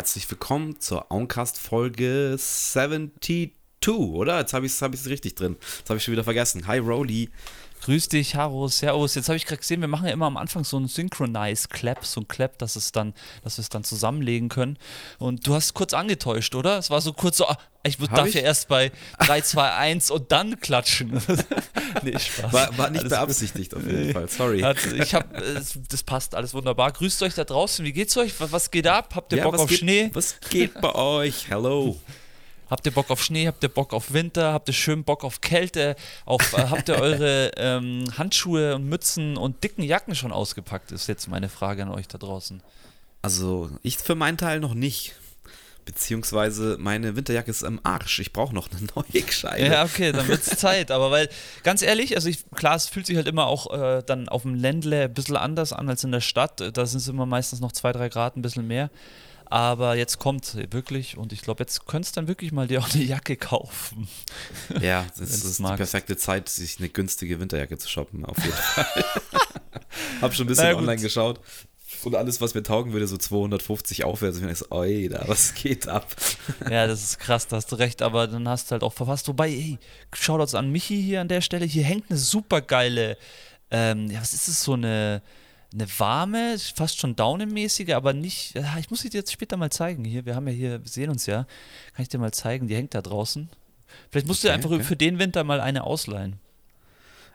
herzlich willkommen zur Oncast Folge 72, oder? Jetzt habe ich es hab richtig drin. Jetzt habe ich schon wieder vergessen. Hi, Rolly. Grüß dich, Haro, Servus. Jetzt habe ich gerade gesehen, wir machen ja immer am Anfang so einen Synchronize Clap, so ein Clap, dass es dann, dass wir es dann zusammenlegen können. Und du hast kurz angetäuscht, oder? Es war so kurz so, ah, ich darf ich? ja erst bei 3, 2, 1 und dann klatschen. nee, Spaß. War, war nicht alles beabsichtigt auf jeden Fall, sorry. Also ich hab, das passt alles wunderbar. Grüßt euch da draußen, wie geht's euch? Was geht ab? Habt ihr ja, Bock auf geht, Schnee? Was geht bei euch? Hello. Habt ihr Bock auf Schnee? Habt ihr Bock auf Winter? Habt ihr schön Bock auf Kälte? Auf, äh, habt ihr eure ähm, Handschuhe und Mützen und dicken Jacken schon ausgepackt? Ist jetzt meine Frage an euch da draußen. Also, ich für meinen Teil noch nicht. Beziehungsweise meine Winterjacke ist am Arsch. Ich brauche noch eine neue Gescheite. Ja, okay, dann wird es Zeit. Aber weil, ganz ehrlich, also ich, klar, es fühlt sich halt immer auch äh, dann auf dem Ländle ein bisschen anders an als in der Stadt. Da sind es immer meistens noch zwei, drei Grad, ein bisschen mehr. Aber jetzt kommt wirklich und ich glaube, jetzt könntest du dann wirklich mal dir auch eine Jacke kaufen. Ja, das ist die perfekte Zeit, sich eine günstige Winterjacke zu shoppen, auf jeden Fall. Hab schon ein bisschen online geschaut. Und alles, was mir taugen würde, so 250 aufwärts. Ich bin so, oi, da, was geht ab? Ja, das ist krass, da hast du recht, aber dann hast du halt auch verfasst. Wobei, ey, Shoutouts an Michi hier an der Stelle. Hier hängt eine super geile, ähm, ja, was ist das, so eine, eine warme, fast schon daunenmäßige, aber nicht. Ich muss sie dir jetzt später mal zeigen. Hier, wir haben ja hier, wir sehen uns ja. Kann ich dir mal zeigen, die hängt da draußen. Vielleicht musst okay, du einfach okay. für den Winter mal eine ausleihen.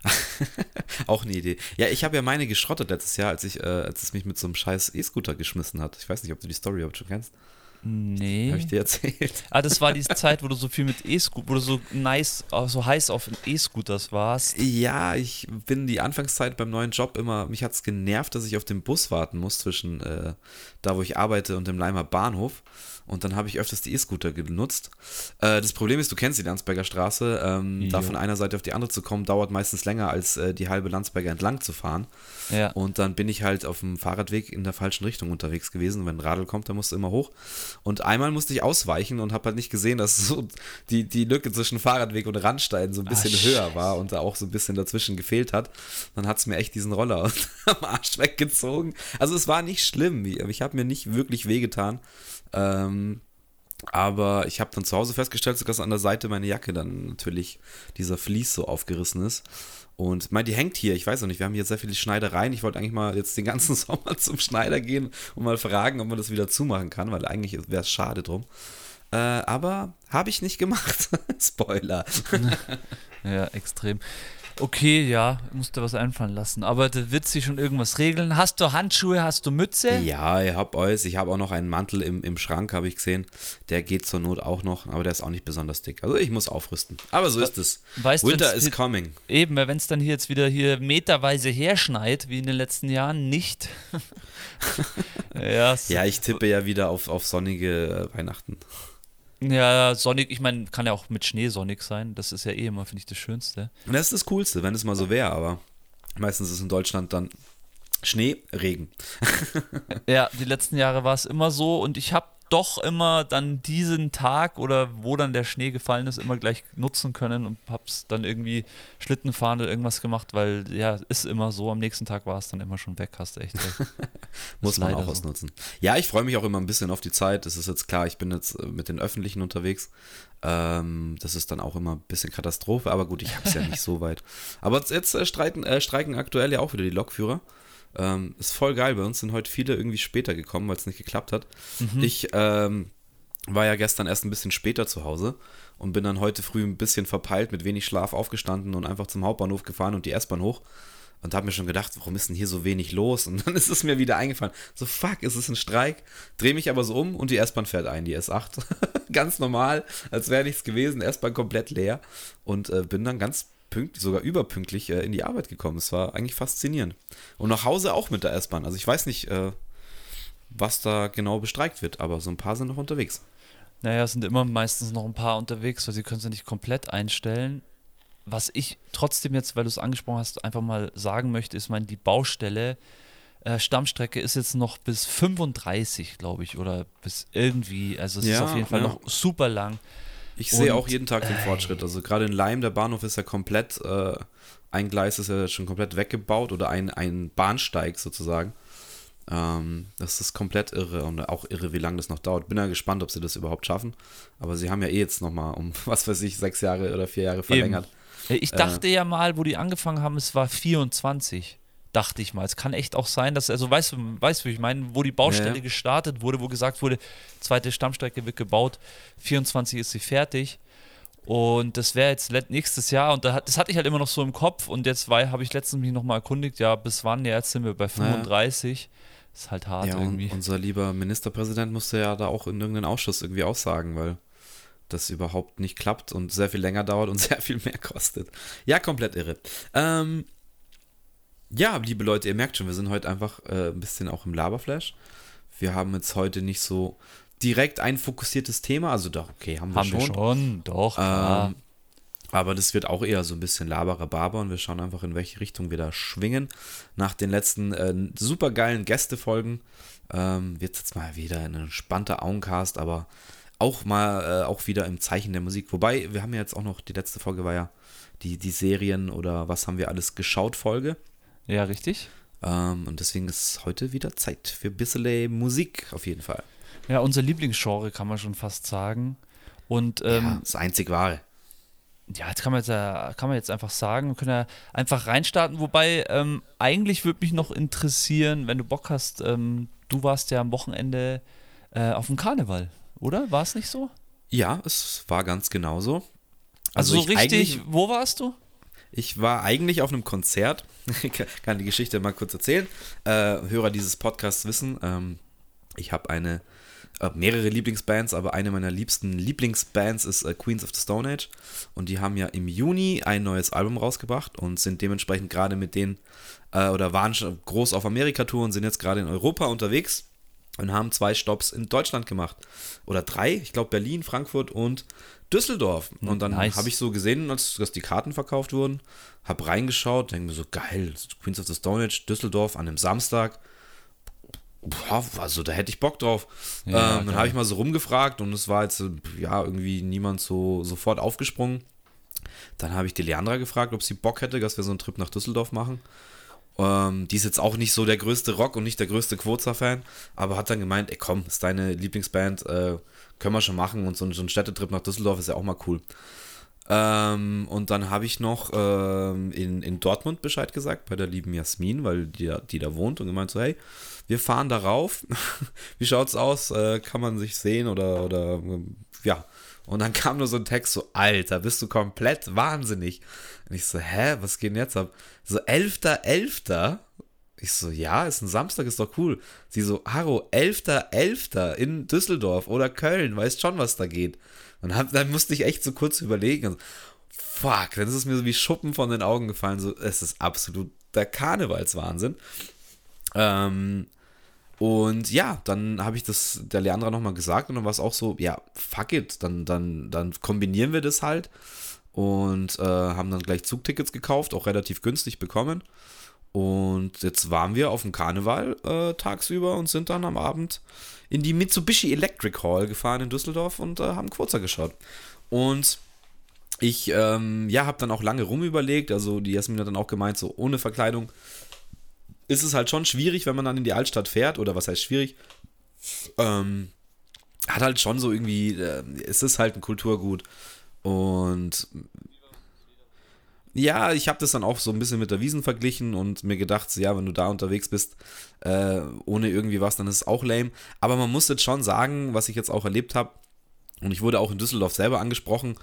Auch eine Idee. Ja, ich habe ja meine geschrottet letztes Jahr, als ich, äh, als es mich mit so einem scheiß E-Scooter geschmissen hat. Ich weiß nicht, ob du die Story überhaupt schon kennst. Nee. Habe ich dir erzählt. Ah, das war die Zeit, wo du so viel mit E-Scooter, wo du so nice, so heiß auf E-Scooters warst. Ja, ich bin die Anfangszeit beim neuen Job immer, mich hat es genervt, dass ich auf den Bus warten muss zwischen äh, da, wo ich arbeite und dem Leimer Bahnhof. Und dann habe ich öfters die E-Scooter genutzt. Äh, das Problem ist, du kennst die Landsberger Straße. Ähm, da von einer Seite auf die andere zu kommen, dauert meistens länger, als äh, die halbe Landsberger entlang zu fahren. Ja. Und dann bin ich halt auf dem Fahrradweg in der falschen Richtung unterwegs gewesen. Wenn ein Radl kommt, dann musst du immer hoch. Und einmal musste ich ausweichen und habe halt nicht gesehen, dass so die, die Lücke zwischen Fahrradweg und Randstein so ein bisschen Ach, höher war und da auch so ein bisschen dazwischen gefehlt hat. Dann hat es mir echt diesen Roller am Arsch weggezogen. Also es war nicht schlimm. Ich habe mir nicht wirklich wehgetan. Ähm, aber ich habe dann zu Hause festgestellt, dass an der Seite meine Jacke dann natürlich dieser Vlies so aufgerissen ist. Und mein, die hängt hier, ich weiß noch nicht, wir haben hier sehr viele Schneidereien. Ich wollte eigentlich mal jetzt den ganzen Sommer zum Schneider gehen und mal fragen, ob man das wieder zumachen kann, weil eigentlich wäre es schade drum. Äh, aber habe ich nicht gemacht. Spoiler. ja, extrem. Okay, ja, musst du was einfallen lassen. Aber da wird sich schon irgendwas regeln. Hast du Handschuhe, hast du Mütze? Ja, ich hab alles. Ich habe auch noch einen Mantel im, im Schrank, habe ich gesehen. Der geht zur Not auch noch, aber der ist auch nicht besonders dick. Also ich muss aufrüsten. Aber so ist es. Weißt Winter is coming. Eben, wenn es dann hier jetzt wieder hier meterweise herschneit, wie in den letzten Jahren, nicht. ja, ja, ich tippe ja wieder auf, auf sonnige äh, Weihnachten. Ja, sonnig, ich meine, kann ja auch mit Schnee sonnig sein. Das ist ja eh immer, finde ich, das Schönste. das ist das Coolste, wenn es mal so wäre, aber meistens ist in Deutschland dann Schnee, Regen. ja, die letzten Jahre war es immer so und ich habe doch immer dann diesen Tag oder wo dann der Schnee gefallen ist, immer gleich nutzen können und hab's dann irgendwie Schlittenfahren oder irgendwas gemacht, weil ja, ist immer so, am nächsten Tag war es dann immer schon weg, hast du echt recht. Muss man auch so. ausnutzen. Ja, ich freue mich auch immer ein bisschen auf die Zeit. Es ist jetzt klar, ich bin jetzt äh, mit den Öffentlichen unterwegs. Ähm, das ist dann auch immer ein bisschen Katastrophe, aber gut, ich habe es ja nicht so weit. Aber jetzt äh, streiten, äh, streiken aktuell ja auch wieder die Lokführer. Ähm, ist voll geil. Bei uns sind heute viele irgendwie später gekommen, weil es nicht geklappt hat. Mhm. Ich ähm, war ja gestern erst ein bisschen später zu Hause und bin dann heute früh ein bisschen verpeilt, mit wenig Schlaf aufgestanden und einfach zum Hauptbahnhof gefahren und die S-Bahn hoch. Und habe mir schon gedacht, warum ist denn hier so wenig los? Und dann ist es mir wieder eingefallen. So, fuck, ist es ein Streik? Dreh mich aber so um und die S-Bahn fährt ein, die S8. ganz normal, als wäre nichts gewesen. S-Bahn komplett leer. Und äh, bin dann ganz pünktlich, sogar überpünktlich äh, in die Arbeit gekommen. Es war eigentlich faszinierend. Und nach Hause auch mit der S-Bahn. Also ich weiß nicht, äh, was da genau bestreikt wird, aber so ein paar sind noch unterwegs. Naja, es sind immer meistens noch ein paar unterwegs, weil sie können es ja nicht komplett einstellen. Was ich trotzdem jetzt, weil du es angesprochen hast, einfach mal sagen möchte, ist, meine, die Baustelle, äh, Stammstrecke ist jetzt noch bis 35, glaube ich, oder bis irgendwie, also es ja, ist auf jeden Fall ja. noch super lang. Ich sehe auch jeden Tag den Fortschritt. Also gerade in Leim, der Bahnhof ist ja komplett, äh, ein Gleis ist ja schon komplett weggebaut oder ein, ein Bahnsteig sozusagen. Ähm, das ist komplett irre und auch irre, wie lange das noch dauert. Bin ja gespannt, ob sie das überhaupt schaffen. Aber sie haben ja eh jetzt nochmal um, was weiß ich, sechs Jahre oder vier Jahre verlängert. Eben. Ich dachte äh, ja mal, wo die angefangen haben, es war 24 dachte ich mal. Es kann echt auch sein, dass, also weißt du, weißt du, ich meine, wo die Baustelle ja. gestartet wurde, wo gesagt wurde, zweite Stammstrecke wird gebaut, 24 ist sie fertig. Und das wäre jetzt nächstes Jahr und das hatte ich halt immer noch so im Kopf und jetzt habe ich letztens mich nochmal erkundigt, ja, bis wann, ja, jetzt sind wir bei 35. Ja. Ist halt hart ja, irgendwie. unser lieber Ministerpräsident musste ja da auch in irgendeinen Ausschuss irgendwie aussagen, weil das überhaupt nicht klappt und sehr viel länger dauert und sehr viel mehr kostet. Ja, komplett irre. Ähm, ja, liebe Leute, ihr merkt schon, wir sind heute einfach äh, ein bisschen auch im Laberflash. Wir haben jetzt heute nicht so direkt ein fokussiertes Thema, also doch, okay, haben wir haben schon. Wir schon, doch. Ähm, aber das wird auch eher so ein bisschen Laberer-Baber und wir schauen einfach, in welche Richtung wir da schwingen. Nach den letzten äh, supergeilen Gästefolgen ähm, wird es jetzt mal wieder ein entspannter Augencast, aber auch mal äh, auch wieder im Zeichen der Musik. Wobei, wir haben ja jetzt auch noch, die letzte Folge war ja die, die Serien oder was haben wir alles geschaut Folge. Ja, richtig. Ähm, und deswegen ist heute wieder Zeit für bisschen Musik auf jeden Fall. Ja, unser Lieblingsgenre kann man schon fast sagen. Und ähm, ja, das einzig wahre. Ja, jetzt kann man jetzt, kann man jetzt einfach sagen, wir können ja einfach reinstarten. Wobei, ähm, eigentlich würde mich noch interessieren, wenn du Bock hast, ähm, du warst ja am Wochenende äh, auf dem Karneval, oder? War es nicht so? Ja, es war ganz genauso. Also, also so richtig, wo warst du? Ich war eigentlich auf einem Konzert. Ich kann die Geschichte mal kurz erzählen. Äh, Hörer dieses Podcasts wissen, ähm, ich habe eine äh, mehrere Lieblingsbands, aber eine meiner liebsten Lieblingsbands ist äh, Queens of the Stone Age. Und die haben ja im Juni ein neues Album rausgebracht und sind dementsprechend gerade mit denen äh, oder waren schon groß auf Amerika-Tour und sind jetzt gerade in Europa unterwegs und haben zwei Stops in Deutschland gemacht. Oder drei, ich glaube Berlin, Frankfurt und Düsseldorf. Und dann nice. habe ich so gesehen, als dass die Karten verkauft wurden, habe reingeschaut, denke mir so, geil, Queens of the Stone Age, Düsseldorf an einem Samstag. Boah, also da hätte ich Bock drauf. Ja, ähm, dann habe ich mal so rumgefragt und es war jetzt ja irgendwie niemand so sofort aufgesprungen. Dann habe ich die Leandra gefragt, ob sie Bock hätte, dass wir so einen Trip nach Düsseldorf machen. Ähm, die ist jetzt auch nicht so der größte Rock und nicht der größte Quoza-Fan, aber hat dann gemeint, ey komm, ist deine Lieblingsband, äh, können wir schon machen und so, so ein Städtetrip nach Düsseldorf ist ja auch mal cool. Ähm, und dann habe ich noch ähm, in, in Dortmund Bescheid gesagt bei der lieben Jasmin, weil die, die da wohnt und gemeint so, hey, wir fahren darauf. Wie schaut's aus? Äh, kann man sich sehen oder, oder ja. Und dann kam nur so ein Text so, Alter, bist du komplett wahnsinnig. Und ich so, hä, was geht denn jetzt ab? So, 11.11. 11. Ich so, ja, ist ein Samstag, ist doch cool. Sie so, Haro, 11.11. 11. in Düsseldorf oder Köln, weißt schon, was da geht. Und hab, dann musste ich echt so kurz überlegen. Fuck, dann ist es mir so wie Schuppen von den Augen gefallen. So, es ist absolut der Karnevalswahnsinn. Ähm, und ja, dann habe ich das der Leandra nochmal gesagt und dann war es auch so, ja, fuck it, dann, dann, dann kombinieren wir das halt und äh, haben dann gleich Zugtickets gekauft, auch relativ günstig bekommen. Und jetzt waren wir auf dem Karneval äh, tagsüber und sind dann am Abend in die Mitsubishi Electric Hall gefahren in Düsseldorf und äh, haben Kurzer geschaut. Und ich, ähm, ja, habe dann auch lange rumüberlegt. Also die Jasmin hat dann auch gemeint, so ohne Verkleidung ist es halt schon schwierig, wenn man dann in die Altstadt fährt. Oder was heißt schwierig? Ähm, hat halt schon so irgendwie, äh, es ist halt ein Kulturgut. Und ja, ich habe das dann auch so ein bisschen mit der Wiesen verglichen und mir gedacht, ja, wenn du da unterwegs bist, äh, ohne irgendwie was, dann ist es auch lame. Aber man muss jetzt schon sagen, was ich jetzt auch erlebt habe, und ich wurde auch in Düsseldorf selber angesprochen,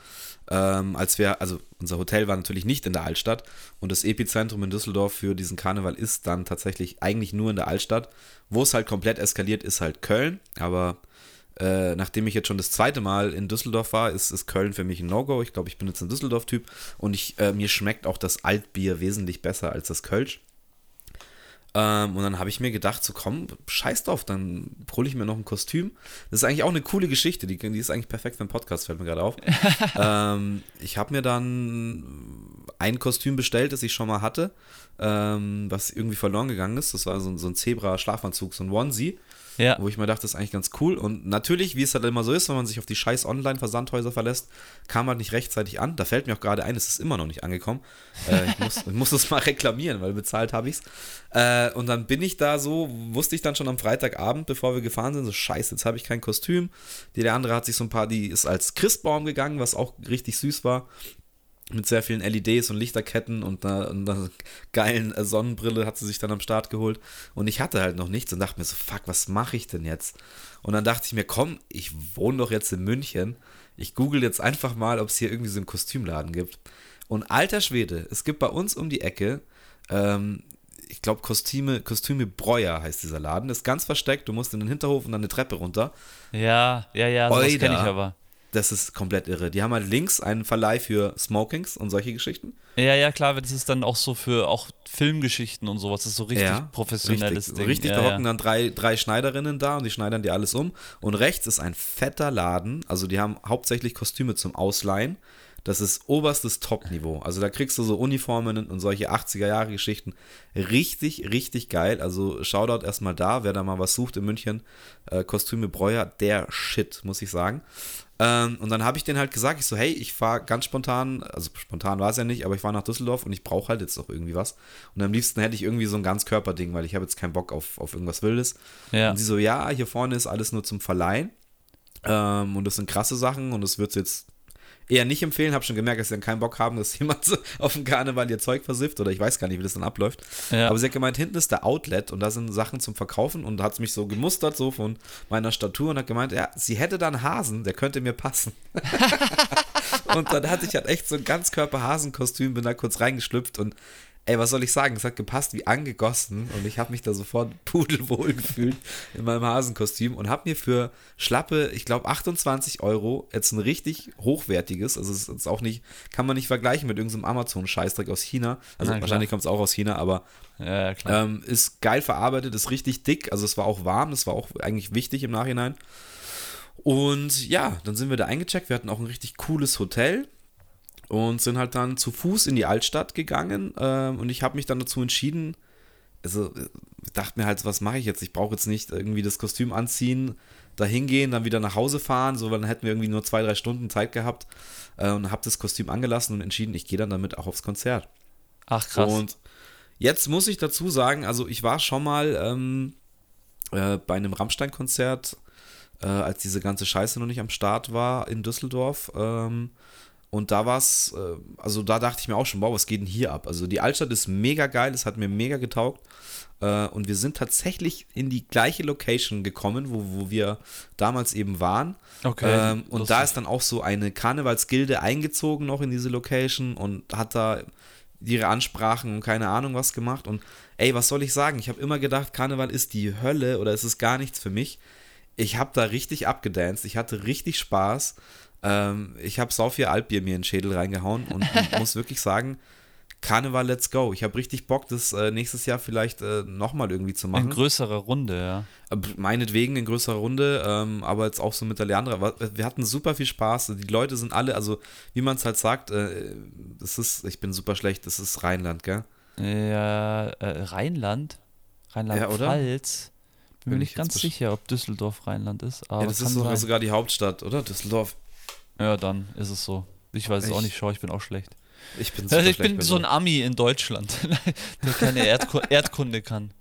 ähm, als wir, also unser Hotel war natürlich nicht in der Altstadt und das Epizentrum in Düsseldorf für diesen Karneval ist dann tatsächlich eigentlich nur in der Altstadt. Wo es halt komplett eskaliert, ist halt Köln, aber äh, nachdem ich jetzt schon das zweite Mal in Düsseldorf war, ist, ist Köln für mich ein No-Go. Ich glaube, ich bin jetzt ein Düsseldorf-Typ und ich, äh, mir schmeckt auch das Altbier wesentlich besser als das Kölsch. Ähm, und dann habe ich mir gedacht, so komm, scheiß drauf, dann hole ich mir noch ein Kostüm. Das ist eigentlich auch eine coole Geschichte, die, die ist eigentlich perfekt für einen Podcast, fällt mir gerade auf. ähm, ich habe mir dann ein Kostüm bestellt, das ich schon mal hatte. ähm, was irgendwie verloren gegangen ist. Das war so, so ein Zebra-Schlafanzug, so ein Onesie. Ja. Wo ich mir dachte, das ist eigentlich ganz cool. Und natürlich, wie es halt immer so ist, wenn man sich auf die scheiß Online-Versandhäuser verlässt, kam halt nicht rechtzeitig an. Da fällt mir auch gerade ein, es ist immer noch nicht angekommen. Äh, ich, muss, ich muss es mal reklamieren, weil bezahlt habe ich es. Äh, und dann bin ich da so, wusste ich dann schon am Freitagabend, bevor wir gefahren sind, so scheiße, jetzt habe ich kein Kostüm. Die, der andere hat sich so ein paar, die ist als Christbaum gegangen, was auch richtig süß war mit sehr vielen LEDs und Lichterketten und einer, einer geilen äh, Sonnenbrille hat sie sich dann am Start geholt. Und ich hatte halt noch nichts und dachte mir so, fuck, was mache ich denn jetzt? Und dann dachte ich mir, komm, ich wohne doch jetzt in München. Ich google jetzt einfach mal, ob es hier irgendwie so einen Kostümladen gibt. Und alter Schwede, es gibt bei uns um die Ecke, ähm, ich glaube, Kostüme, Kostüme Breuer heißt dieser Laden. Ist ganz versteckt, du musst in den Hinterhof und dann eine Treppe runter. Ja, ja, ja, das kenne ich aber das ist komplett irre. Die haben halt links einen Verleih für Smokings und solche Geschichten. Ja, ja, klar, das ist dann auch so für auch Filmgeschichten und sowas. Das ist so richtig ja, professionelles richtig, Ding. Richtig, ja, da ja. hocken dann drei, drei Schneiderinnen da und die schneidern dir alles um. Und rechts ist ein fetter Laden. Also die haben hauptsächlich Kostüme zum Ausleihen. Das ist oberstes Top-Niveau. Also da kriegst du so Uniformen und solche 80er-Jahre-Geschichten. Richtig, richtig geil. Also Shoutout erstmal da, wer da mal was sucht in München. Äh, Kostüme Breuer, der Shit, muss ich sagen. Ähm, und dann habe ich denen halt gesagt, ich so, hey, ich fahre ganz spontan, also spontan war es ja nicht, aber ich fahre nach Düsseldorf und ich brauche halt jetzt noch irgendwie was. Und am liebsten hätte ich irgendwie so ein Ganzkörperding, weil ich habe jetzt keinen Bock auf, auf irgendwas Wildes. Ja. Und sie so, ja, hier vorne ist alles nur zum Verleihen. Ähm, und das sind krasse Sachen und das wird jetzt eher nicht empfehlen. Habe schon gemerkt, dass sie dann keinen Bock haben, dass jemand so auf dem Karneval ihr Zeug versifft oder ich weiß gar nicht, wie das dann abläuft. Ja. Aber sie hat gemeint, hinten ist der Outlet und da sind Sachen zum Verkaufen und hat mich so gemustert, so von meiner Statur und hat gemeint, ja, sie hätte da einen Hasen, der könnte mir passen. und dann hatte ich halt echt so ein Ganzkörper-Hasenkostüm, bin da kurz reingeschlüpft und ey, was soll ich sagen? Es hat gepasst wie angegossen und ich habe mich da sofort pudelwohl gefühlt in meinem Hasenkostüm und habe mir für schlappe, ich glaube 28 Euro jetzt ein richtig hochwertiges, also es ist auch nicht, kann man nicht vergleichen mit irgendeinem Amazon-Scheißdreck aus China. Also klar. wahrscheinlich kommt es auch aus China, aber Ja, ja, ähm, ist geil verarbeitet, ist richtig dick, also es war auch warm, das war auch eigentlich wichtig im Nachhinein. Und ja, dann sind wir da eingecheckt, wir hatten auch ein richtig cooles Hotel und sind halt dann zu Fuß in die Altstadt gegangen ähm, und ich habe mich dann dazu entschieden, also äh, dachte mir halt, was mache ich jetzt? Ich brauche jetzt nicht irgendwie das Kostüm anziehen, da hingehen, dann wieder nach Hause fahren, so, dann hätten wir irgendwie nur zwei, drei Stunden Zeit gehabt äh, und habe das Kostüm angelassen und entschieden, ich gehe dann damit auch aufs Konzert. Ach, krass. Und jetzt muss ich dazu sagen, also ich war schon mal ähm, äh, bei einem Rammstein-Konzert, äh, als diese ganze Scheiße noch nicht am Start war in Düsseldorf. Ähm, und da war es, äh, also da dachte ich mir auch schon, wow, was geht denn hier ab? Also die Altstadt ist mega geil, es hat mir mega getaugt. Äh, und wir sind tatsächlich in die gleiche Location gekommen, wo, wo wir damals eben waren. Okay, Ähm, und lustig. da ist dann auch so eine Karnevalsgilde eingezogen noch in diese Location und hat da ihre Ansprachen und keine Ahnung was gemacht. Und ey, was soll ich sagen? Ich habe immer gedacht, Karneval ist die Hölle oder es ist gar nichts für mich. Ich habe da richtig abgedanced, ich hatte richtig Spaß. Ähm, ich habe sau viel Altbier mir in den Schädel reingehauen und muss wirklich sagen, Karneval, let's go. Ich habe richtig Bock, das äh, nächstes Jahr vielleicht äh, nochmal irgendwie zu machen. In größerer Runde, ja. Äh, Meinetwegen in größerer Runde, ähm, aber jetzt auch so mit der Leandra. Wa- Wir hatten super viel Spaß. Die Leute sind alle, also wie man es halt sagt, äh, das ist, ich bin super schlecht, das ist Rheinland, gell? Ja, äh, Rheinland? Rheinland-Pfalz? Bin mir Bin nicht ich ganz sicher, ob Düsseldorf Rheinland ist. Aber ja, das ist sogar die Hauptstadt, oder? Düsseldorf. Ja, dann ist es so. Ich weiß es auch Ich- nicht, schau, ich bin auch schlecht. Ich bin Also ich bin so ein Ami in Deutschland, der keine Erdku Erdkunde kann.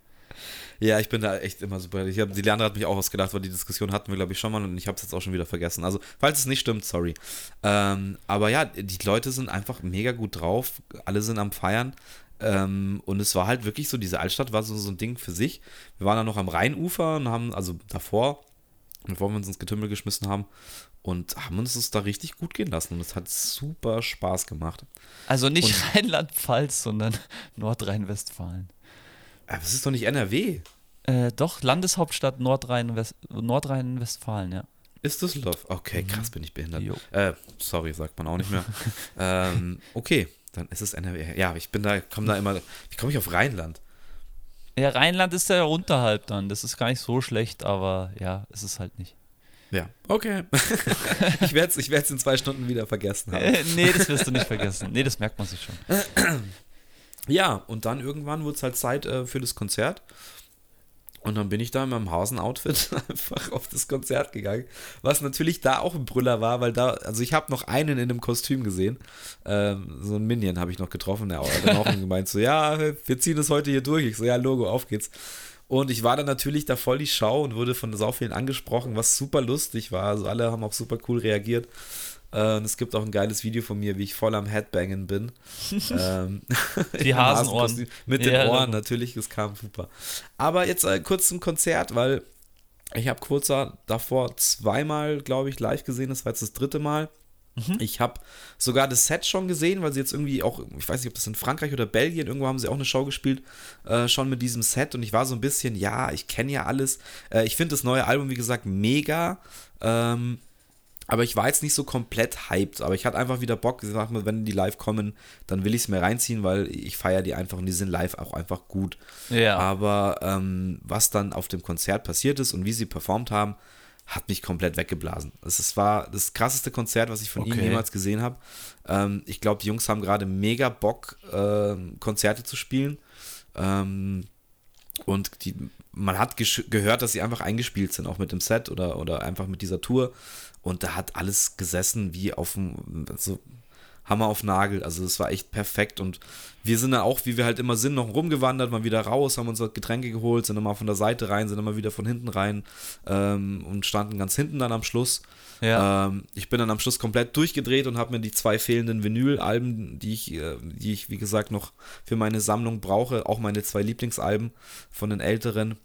Ja, ich bin da echt immer super. Ich hab, die Leandra hat mich auch ausgedacht, weil die Diskussion hatten wir, glaube ich, schon mal und ich habe es jetzt auch schon wieder vergessen. Also, falls es nicht stimmt, sorry. Ähm, aber ja, die Leute sind einfach mega gut drauf. Alle sind am Feiern. Ähm, und es war halt wirklich so, diese Altstadt war so, so ein Ding für sich. Wir waren dann noch am Rheinufer und haben, also davor, bevor wir uns ins Getümmel geschmissen haben, und haben uns das da richtig gut gehen lassen. Und es hat super Spaß gemacht. Also nicht Rheinland-Pfalz, sondern Nordrhein-Westfalen. Aber es ist doch nicht NRW. Äh, doch, Landeshauptstadt Nordrhein-West- Nordrhein-Westfalen, ja. Ist Düsseldorf? Okay, krass, bin ich behindert. Äh, sorry, sagt man auch nicht mehr. ähm, okay, dann ist es NRW. Ja, ich bin da, komme da immer. Wie komme ich auf Rheinland? Ja, Rheinland ist ja unterhalb dann. Das ist gar nicht so schlecht, aber ja, ist es halt nicht. Ja, okay. ich werde es ich werd's in zwei Stunden wieder vergessen haben. Äh, nee, das wirst du nicht vergessen. Nee, das merkt man sich schon. Ja, und dann irgendwann wurde es halt Zeit äh, für das Konzert. Und dann bin ich da in meinem Hasen-Outfit einfach auf das Konzert gegangen. Was natürlich da auch ein Brüller war, weil da, also ich habe noch einen in einem Kostüm gesehen. Ähm, so ein Minion habe ich noch getroffen. Der hat dann auch gemeint, so, ja, wir ziehen das heute hier durch. Ich so, ja, Logo, auf geht's. Und ich war dann natürlich da voll die Schau und wurde von so vielen angesprochen, was super lustig war. Also alle haben auch super cool reagiert. Äh, und es gibt auch ein geiles Video von mir, wie ich voll am Headbangen bin. ähm, Die Hasenohren. Mit den ja, Ohren genau. natürlich, es kam super. Aber jetzt äh, kurz zum Konzert, weil ich habe kurz davor zweimal, glaube ich, live gesehen. Das war jetzt das dritte Mal. Mhm. Ich habe sogar das Set schon gesehen, weil sie jetzt irgendwie auch, ich weiß nicht, ob das in Frankreich oder Belgien, irgendwo haben sie auch eine Show gespielt, äh, schon mit diesem Set und ich war so ein bisschen, ja, ich kenne ja alles. Äh, ich finde das neue Album, wie gesagt, mega. Ähm, aber ich war jetzt nicht so komplett hyped, aber ich hatte einfach wieder Bock, gesagt, wenn die live kommen, dann will ich es mir reinziehen, weil ich feiere die einfach und die sind live auch einfach gut. Ja. Aber ähm, was dann auf dem Konzert passiert ist und wie sie performt haben, hat mich komplett weggeblasen. Es war das krasseste Konzert, was ich von okay. ihnen jemals gesehen habe. Ähm, ich glaube, die Jungs haben gerade mega Bock, äh, Konzerte zu spielen. Ähm, und die, man hat gehört, dass sie einfach eingespielt sind, auch mit dem Set oder, oder einfach mit dieser Tour. Und da hat alles gesessen wie auf dem, so Hammer auf Nagel. Also es war echt perfekt. Und wir sind da auch, wie wir halt immer sind, noch rumgewandert, mal wieder raus, haben unsere Getränke geholt, sind dann mal von der Seite rein, sind dann mal wieder von hinten rein ähm, und standen ganz hinten dann am Schluss. Ja. Ähm, ich bin dann am Schluss komplett durchgedreht und habe mir die zwei fehlenden Vinyl-Alben, die ich, äh, die ich, wie gesagt, noch für meine Sammlung brauche, auch meine zwei Lieblingsalben von den älteren,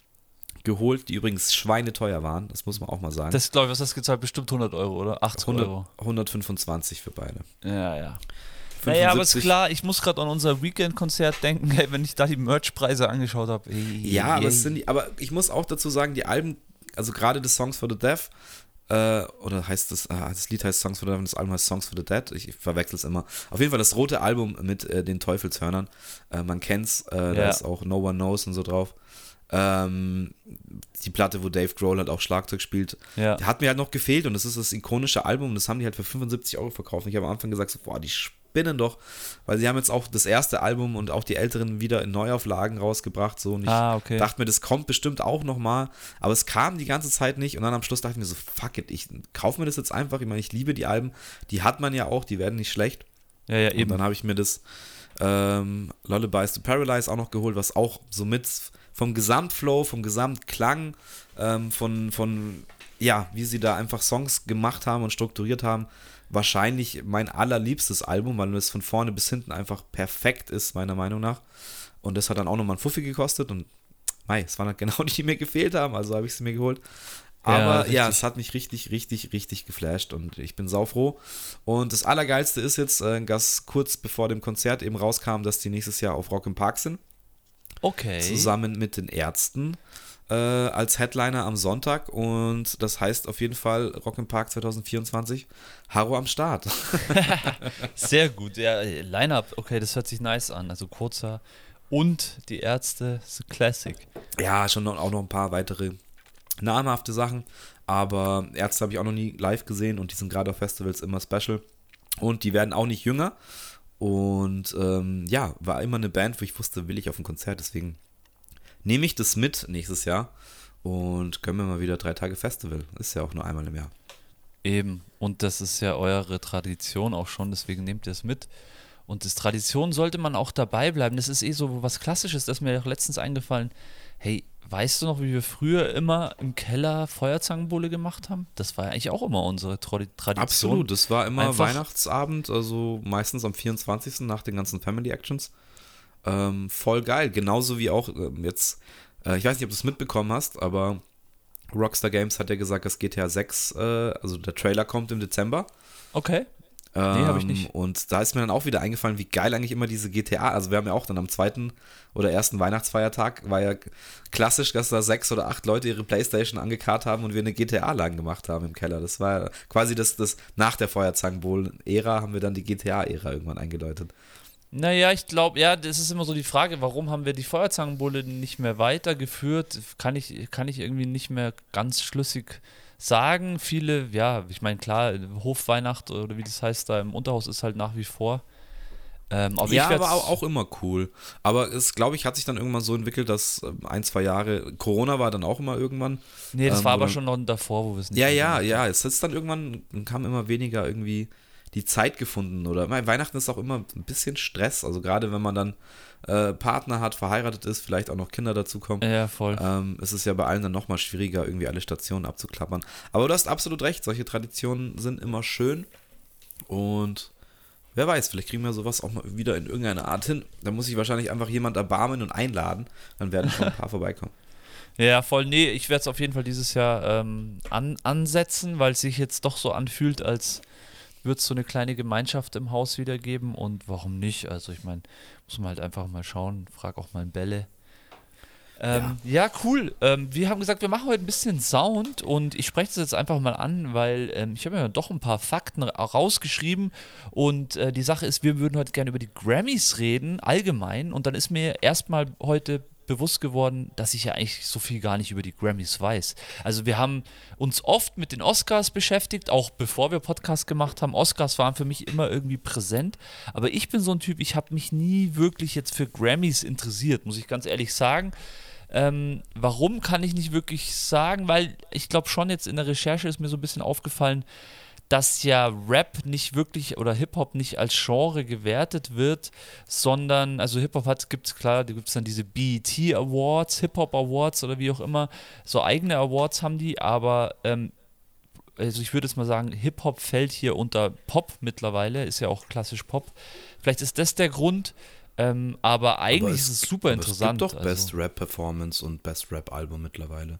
geholt, die übrigens schweineteuer waren, das muss man auch mal sagen. Das glaube ich, was hast du gezahlt? Bestimmt 100 Euro, oder? 80 100, Euro. 125 für beide. Ja, ja. 75. Naja, aber ist klar, ich muss gerade an unser Weekend-Konzert denken, ey, wenn ich da die Merch-Preise angeschaut habe. Ja, aber, die, aber ich muss auch dazu sagen, die Alben, also gerade die Songs for the Deaf, äh, oder heißt das, äh, das Lied heißt Songs for the Deaf und das Album heißt Songs for the Dead, ich, ich verwechsel es immer. Auf jeden Fall das rote Album mit äh, den Teufelshörnern, äh, man kennt's, äh, ja. da ist auch No One Knows und so drauf. Ähm, die Platte, wo Dave Grohl halt auch Schlagzeug spielt, ja. hat mir halt noch gefehlt und das ist das ikonische Album. Das haben die halt für 75 Euro verkauft. Und ich habe am Anfang gesagt, so, boah, die spinnen doch, weil sie haben jetzt auch das erste Album und auch die älteren wieder in Neuauflagen rausgebracht. So, und ich ah, okay. dachte mir, das kommt bestimmt auch nochmal, aber es kam die ganze Zeit nicht. Und dann am Schluss dachte ich mir so, fuck it, ich kaufe mir das jetzt einfach. Ich meine, ich liebe die Alben, die hat man ja auch, die werden nicht schlecht. Ja, ja, eben. Und dann habe ich mir das ähm, Lullabies to Paralyze auch noch geholt, was auch so mit vom Gesamtflow, vom Gesamtklang, ähm, von, von, ja, wie sie da einfach Songs gemacht haben und strukturiert haben, wahrscheinlich mein allerliebstes Album, weil es von vorne bis hinten einfach perfekt ist, meiner Meinung nach. Und das hat dann auch nochmal ein Fuffi gekostet und mei, es waren halt genau die, die mir gefehlt haben, also habe ich sie mir geholt. Aber ja, ja, es hat mich richtig, richtig, richtig geflasht und ich bin saufroh. Und das Allergeilste ist jetzt, äh, dass kurz bevor dem Konzert eben rauskam, dass die nächstes Jahr auf Rock im Park sind. Okay. Zusammen mit den Ärzten äh, als Headliner am Sonntag. Und das heißt auf jeden Fall Rock im Park 2024. Haro am Start. Sehr gut. Ja, Line-Up, okay, das hört sich nice an. Also kurzer und die Ärzte Classic. Ja, schon noch, auch noch ein paar weitere namhafte Sachen. Aber Ärzte habe ich auch noch nie live gesehen und die sind gerade auf Festivals immer special. Und die werden auch nicht jünger. Und ähm, ja, war immer eine Band, wo ich wusste, will ich auf ein Konzert. Deswegen nehme ich das mit nächstes Jahr und können wir mal wieder drei Tage Festival. Ist ja auch nur einmal im Jahr. Eben. Und das ist ja eure Tradition auch schon, deswegen nehmt ihr es mit. Und das Tradition sollte man auch dabei bleiben. Das ist eh so was Klassisches, das ist mir auch letztens eingefallen. Hey, Weißt du noch, wie wir früher immer im Keller Feuerzangenbowle gemacht haben? Das war ja eigentlich auch immer unsere Tradition. Absolut, das war immer Einfach Weihnachtsabend, also meistens am 24. nach den ganzen Family Actions. Ähm, voll geil. Genauso wie auch ähm, jetzt, äh, ich weiß nicht, ob du es mitbekommen hast, aber Rockstar Games hat ja gesagt, dass GTA 6, äh, also der Trailer kommt im Dezember. Okay. Nee, habe ich nicht. Ähm, und da ist mir dann auch wieder eingefallen, wie geil eigentlich immer diese GTA, also wir haben ja auch dann am zweiten oder ersten Weihnachtsfeiertag, war ja klassisch, dass da sechs oder acht Leute ihre Playstation angekarrt haben und wir eine GTA lang gemacht haben im Keller. Das war quasi das, das nach der Feuerzangenbowlen-Ära haben wir dann die GTA-Ära irgendwann eingeläutet. Naja, ich glaube, ja, das ist immer so die Frage, warum haben wir die Feuerzangenbowle nicht mehr weitergeführt? Kann ich, kann ich irgendwie nicht mehr ganz schlüssig sagen viele, ja, ich meine, klar, Hofweihnacht oder wie das heißt da im Unterhaus ist halt nach wie vor Ähm, aber ja, ich aber auch, auch immer cool. Aber es, glaube ich, hat sich dann irgendwann so entwickelt, dass ähm, ein, zwei Jahre, Corona war dann auch immer irgendwann. Nee, das ähm, war aber dann- schon noch davor, wo wir es nicht Ja, ja, ja. Es ist dann irgendwann, kam immer weniger irgendwie die Zeit gefunden. Oder Weihnachten ist auch immer ein bisschen Stress. Also gerade wenn man dann äh, Partner hat, verheiratet ist, vielleicht auch noch Kinder dazukommen. Ja, voll. Ähm, es ist ja bei allen dann nochmal schwieriger, irgendwie alle Stationen abzuklappern. Aber du hast absolut recht, solche Traditionen sind immer schön. Und wer weiß, vielleicht kriegen wir sowas auch mal wieder in irgendeiner Art hin. Da muss ich wahrscheinlich einfach jemand erbarmen und einladen. Dann werden schon ein paar vorbeikommen. Ja, voll. Nee, ich werde es auf jeden Fall dieses Jahr ähm, an, ansetzen, weil es sich jetzt doch so anfühlt, als würde es so eine kleine Gemeinschaft im Haus wiedergeben. Und warum nicht? Also, ich meine, muss man halt einfach mal schauen. Frag auch mal einen Bälle. Ähm, ja. cool. Ähm, wir haben gesagt, wir machen heute ein bisschen Sound und ich spreche das jetzt einfach mal an, weil ähm, ich habe mir doch ein paar Fakten ra- rausgeschrieben und äh, die Sache ist, wir würden heute gerne über die Grammys reden, allgemein. Und dann ist mir erstmal heute bewusst geworden, dass ich ja eigentlich so viel gar nicht über die Grammys weiß. Also wir haben uns oft mit den Oscars beschäftigt, auch bevor wir Podcast gemacht haben. Oscars waren für mich immer irgendwie präsent, aber ich bin so ein Typ, ich habe mich nie wirklich jetzt für Grammys interessiert, muss ich ganz ehrlich sagen. Ähm, warum kann ich nicht wirklich sagen, weil ich glaube schon jetzt in der Recherche ist mir so ein bisschen aufgefallen, dass ja Rap nicht wirklich oder Hip-Hop nicht als Genre gewertet wird, sondern, also Hip-Hop hat, gibt es klar, da gibt es dann diese BET Awards, Hip-Hop Awards oder wie auch immer, so eigene Awards haben die, aber ähm, also ich würde jetzt mal sagen, Hip-Hop fällt hier unter Pop mittlerweile, ist ja auch klassisch Pop. Vielleicht ist das der Grund, ähm, aber eigentlich Aber ist es super interessant. Es gibt doch also. Best Rap Performance und Best Rap Album mittlerweile.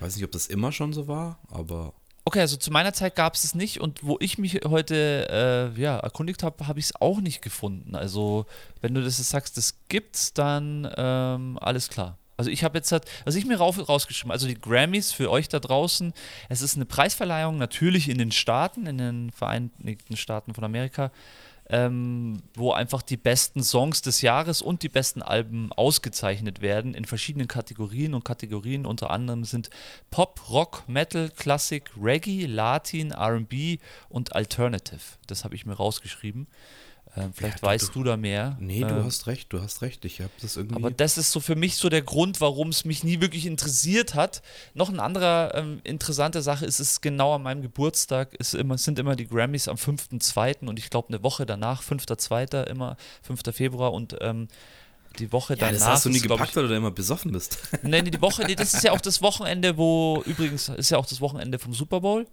Weiß nicht, ob das immer schon so war, aber Okay, also zu meiner Zeit gab es es nicht und wo ich mich heute äh, ja, erkundigt habe, habe ich es auch nicht gefunden. Also, wenn du das sagst, das gibt's, dann ähm, alles klar. Also ich habe jetzt, halt- also ich mir rauf, rausgeschrieben, also die Grammys für euch da draußen, es ist eine Preisverleihung natürlich in den Staaten, in den Vereinigten Staaten von Amerika, ähm, wo einfach die besten Songs des Jahres und die besten Alben ausgezeichnet werden in verschiedenen Kategorien und Kategorien unter anderem sind Pop, Rock, Metal, Klassik, Reggae, Latin, R&B und Alternative. Das habe ich mir rausgeschrieben. Ähm, vielleicht Ja, du- weißt du, da mehr. nee, du Ähm, hast recht, du hast recht. Ich habe das irgendwie. aber das ist so für mich so der Grund, warum es mich nie wirklich interessiert hat. Noch eine andere ähm, interessante Sache ist, es ist genau an meinem Geburtstag, ist immer, es sind immer die Grammys am 5.2. und ich glaube eine Woche danach, 5.2. immer, 5. Februar und ähm, die Woche ja, danach. das hast du nie ist, gepackt, weil du da immer besoffen bist. Ich, nee, die Woche, nee, das ist ja auch das Wochenende, wo, übrigens ist ja auch das Wochenende vom Super Bowl.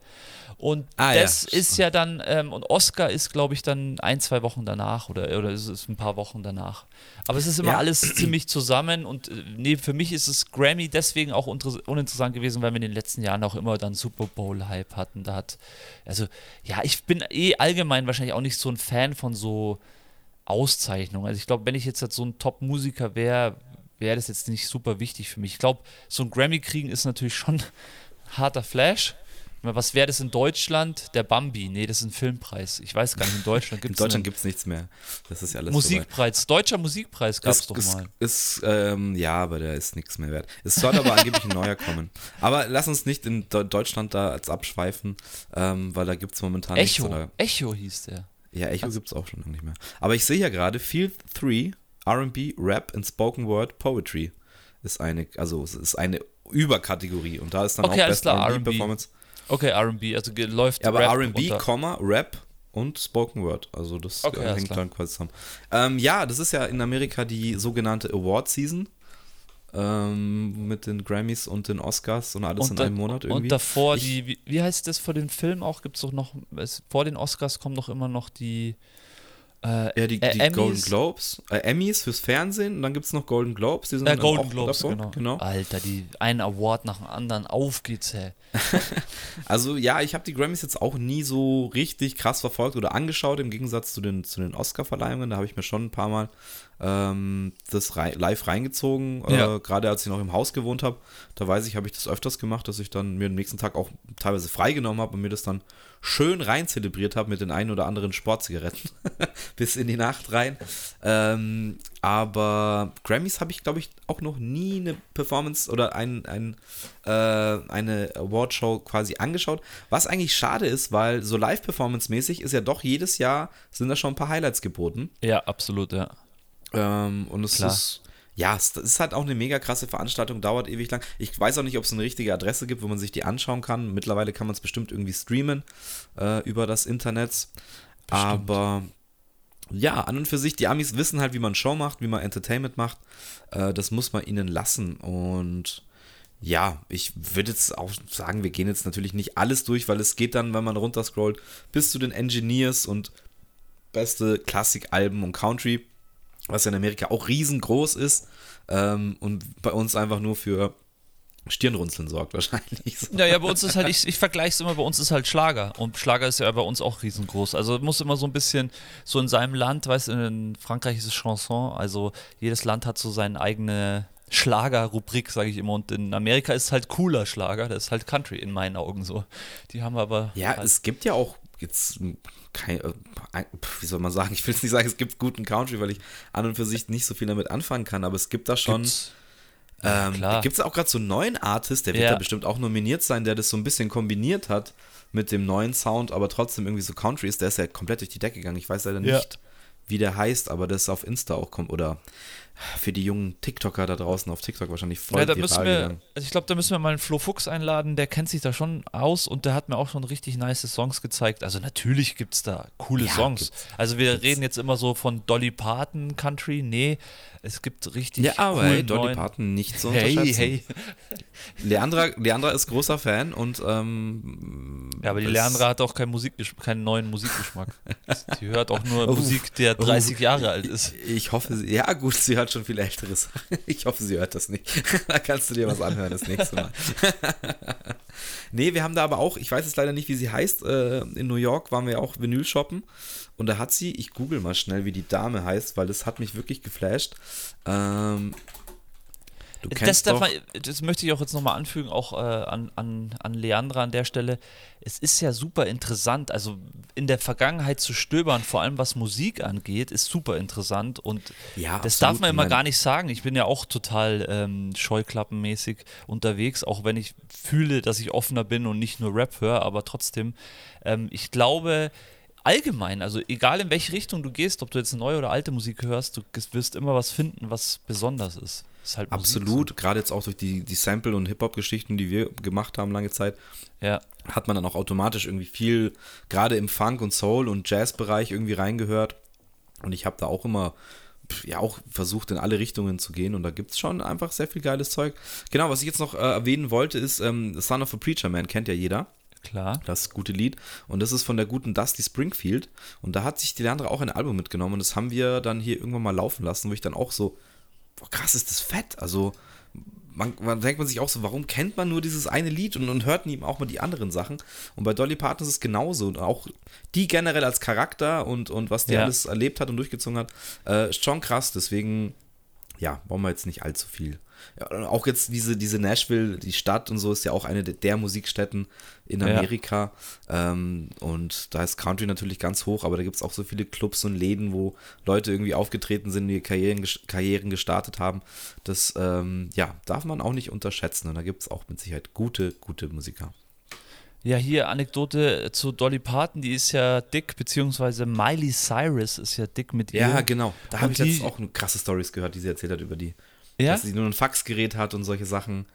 Und Ah, ja, das ist ja dann, ähm, und Oscar ist, glaube ich, dann ein, zwei Wochen danach oder, oder ist es ein paar Wochen danach. Aber es ist immer Ja. alles ziemlich zusammen und äh, nee, für mich ist es Grammy deswegen auch uninteressant gewesen, weil wir in den letzten Jahren auch immer dann Super Bowl-Hype hatten. Da hat, also, ja, ich bin eh allgemein wahrscheinlich auch nicht so ein Fan von so Auszeichnungen. Also ich glaube, wenn ich jetzt halt so ein Top-Musiker wäre, wäre das jetzt nicht super wichtig für mich. Ich glaube, so ein Grammy kriegen ist natürlich schon harter Flash. Was wäre das in Deutschland? Der Bambi. Nee, das ist ein Filmpreis. Ich weiß gar nicht, in Deutschland In gibt es Deutschland gibt es nichts mehr. Das ist ja alles Musikpreis. Deutscher Musikpreis gab es doch ist, mal. Ist, ähm, ja, aber der ist nichts mehr wert. Es soll aber angeblich ein neuer kommen. Aber lass uns nicht in Deu- Deutschland da als abschweifen, ähm, weil da gibt es momentan nichts. Echo. Oder, Echo hieß der. Ja, Echo gibt es auch schon lange nicht mehr. Aber ich sehe ja gerade, Field 3, RB, Rap and Spoken Word Poetry ist eine, also es ist eine Überkategorie und da ist dann Okay, auch Best klar, R&B. Performance. Okay, RB. Also läuft Ja, aber Rap RB, Rap und Spoken Word. Also das Okay, äh, alles hängt dann quasi zusammen. Ähm, ja, das ist ja in Amerika die sogenannte Award Season. Ähm, mit den Grammys und den Oscars und alles in da- einem Monat irgendwie. Und davor Ich- die, wie, wie heißt das vor den Filmen auch? Gibt es doch noch, es, vor den Oscars kommen doch immer noch die äh, ja, die, äh, die. Golden Globes, äh, Emmys fürs Fernsehen und dann gibt es noch Golden Globes, die sind Ja, dann Golden auch Globes, genau. genau. Alter, die ein Award nach dem anderen, auf geht's, hey. Also ja, ich habe die Grammys jetzt auch nie so richtig krass verfolgt oder angeschaut, im Gegensatz zu den, zu den Oscar-Verleihungen. Da habe ich mir schon ein paar Mal ähm, das rei live reingezogen, Ja. äh, gerade als ich noch im Haus gewohnt habe. Da weiß ich, habe ich das öfters gemacht, dass ich dann mir am nächsten Tag auch teilweise freigenommen habe und mir das dann schön rein zelebriert habe mit den ein oder anderen Sportzigaretten bis in die Nacht rein. Ähm, aber Grammys habe ich, glaube ich, auch noch nie eine Performance oder ein, ein, äh, eine Awardshow quasi angeschaut. Was eigentlich schade ist, weil so Live-Performance-mäßig ist ja doch jedes Jahr, sind da schon ein paar Highlights geboten. Ja, absolut, ja. Ähm, und es Klar. ist ja, es ist halt auch eine mega krasse Veranstaltung, dauert ewig lang. Ich weiß auch nicht, ob es eine richtige Adresse gibt, wo man sich die anschauen kann. Mittlerweile kann man es bestimmt irgendwie streamen äh, über das Internet. Aber ja, an und für sich, die Amis wissen halt, wie man Show macht, wie man Entertainment macht. Äh, das muss man ihnen lassen. Und ja, ich würde jetzt auch sagen, wir gehen jetzt natürlich nicht alles durch, weil es geht dann, wenn man runterscrollt, bis zu den Engineers und beste Klassikalben und Country was in Amerika auch riesengroß ist ähm, und bei uns einfach nur für Stirnrunzeln sorgt wahrscheinlich. So. Ja, ja, bei uns ist halt, ich, ich vergleiche es immer, bei uns ist halt Schlager und Schlager ist ja bei uns auch riesengroß. Also muss immer so ein bisschen, so in seinem Land, weißt du, in Frankreich ist es Chanson, also jedes Land hat so seine eigene Schlagerrubrik, sage ich immer. Und in Amerika ist es halt cooler Schlager, das ist halt Country in meinen Augen so. Die haben aber. Ja, halt, es gibt ja auch jetzt kein, äh, wie soll man sagen, ich will jetzt nicht sagen, es gibt guten Country, weil ich an und für sich nicht so viel damit anfangen kann, aber es gibt da schon. gibt's- Ähm. Gibt es auch gerade so einen neuen Artist, der wird Ja. da bestimmt auch nominiert sein, der das so ein bisschen kombiniert hat mit dem neuen Sound, aber trotzdem irgendwie so Country ist. Der ist ja komplett durch die Decke gegangen. Ich weiß leider Ja. nicht, wie der heißt, aber das auf Insta auch kommt oder für die jungen TikToker da draußen auf TikTok wahrscheinlich voll Ja, da müssen wir, gegangen. also ich glaube, da müssen wir mal einen Flo Fuchs einladen, der kennt sich da schon aus und der hat mir auch schon richtig nice Songs gezeigt. Also natürlich gibt es da coole Ja, Songs. gibt's. also wir reden jetzt immer so von Dolly Parton Country. Nee, es gibt richtig Ja, aber hey, Dolly neuen- Parton nicht so Hey, unterschätzen. hey. Leandra, Leandra ist großer Fan und ähm, Ja, aber die Leandra hat auch keinen, Musikgesch keinen neuen Musikgeschmack. Die hört auch nur Oh, Musik, der oh. 30 Jahre alt ist. Ich hoffe, sie, ja gut, sie hört schon viel Älteres. Ich hoffe, sie hört das nicht. Da kannst du dir was anhören das nächste Mal. nee, wir haben da aber auch, ich weiß jetzt leider nicht, wie sie heißt, äh, in New York waren wir auch Vinyl shoppen und da hat sie, ich google mal schnell, wie die Dame heißt, weil das hat mich wirklich geflasht. Ähm, du Das, kennst darf doch, man, das möchte ich auch jetzt nochmal anfügen, auch äh, an, an, an Leandra an der Stelle. Es ist ja super interessant. Also in der Vergangenheit zu stöbern, vor allem was Musik angeht, ist super interessant. Und Ja, das absolut. darf man immer gar nicht sagen. Ich bin ja auch total ähm, scheuklappenmäßig unterwegs, auch wenn ich fühle, dass ich offener bin und nicht nur Rap höre, aber trotzdem, ähm, ich glaube, allgemein, also egal in welche Richtung du gehst, ob du jetzt neue oder alte Musik hörst, du wirst immer was finden, was besonders ist. ist halt Absolut, gerade jetzt auch durch die, die Sample- und Hip-Hop-Geschichten, die wir gemacht haben lange Zeit, So. Ja. hat man dann auch automatisch irgendwie viel, gerade im Funk- und Soul- und Jazz-Bereich irgendwie reingehört. Und ich habe da auch immer, ja, auch versucht, in alle Richtungen zu gehen. Und da gibt es schon einfach sehr viel geiles Zeug. Genau, was ich jetzt noch äh, erwähnen wollte, ist ähm, Son of a Preacher Man, kennt ja jeder. Klar. Das gute Lied. Und das ist von der guten Dusty Springfield. Und da hat sich die Leandra auch ein Album mitgenommen. Und das haben wir dann hier irgendwann mal laufen lassen, wo ich dann auch so, boah, krass ist das fett. Also, man, man denkt man sich auch so, warum kennt man nur dieses eine Lied und, und hört nie auch mal die anderen Sachen? Und bei Dolly Parton ist es genauso. Und auch die generell als Charakter und, und was die Ja. alles erlebt hat und durchgezogen hat, äh, ist schon krass. Deswegen, ja, wollen wir jetzt nicht allzu viel. Ja, auch jetzt diese, diese Nashville, die Stadt und so ist ja auch eine der, der Musikstätten in Ja. Amerika. Ähm, und da ist Country natürlich ganz hoch, aber da gibt es auch so viele Clubs und Läden, wo Leute irgendwie aufgetreten sind, die Karrieren, Karrieren gestartet haben. Das ähm, ja, darf man auch nicht unterschätzen. Und da gibt es auch mit Sicherheit gute, gute Musiker. Ja, hier Anekdote zu Dolly Parton, die ist ja dick, beziehungsweise Miley Cyrus ist ja dick mit ihr. Ja, genau. Da habe ich jetzt auch eine krasse Stories gehört, die sie erzählt hat über die. Ja? Dass sie nur ein Faxgerät hat und solche Sachen.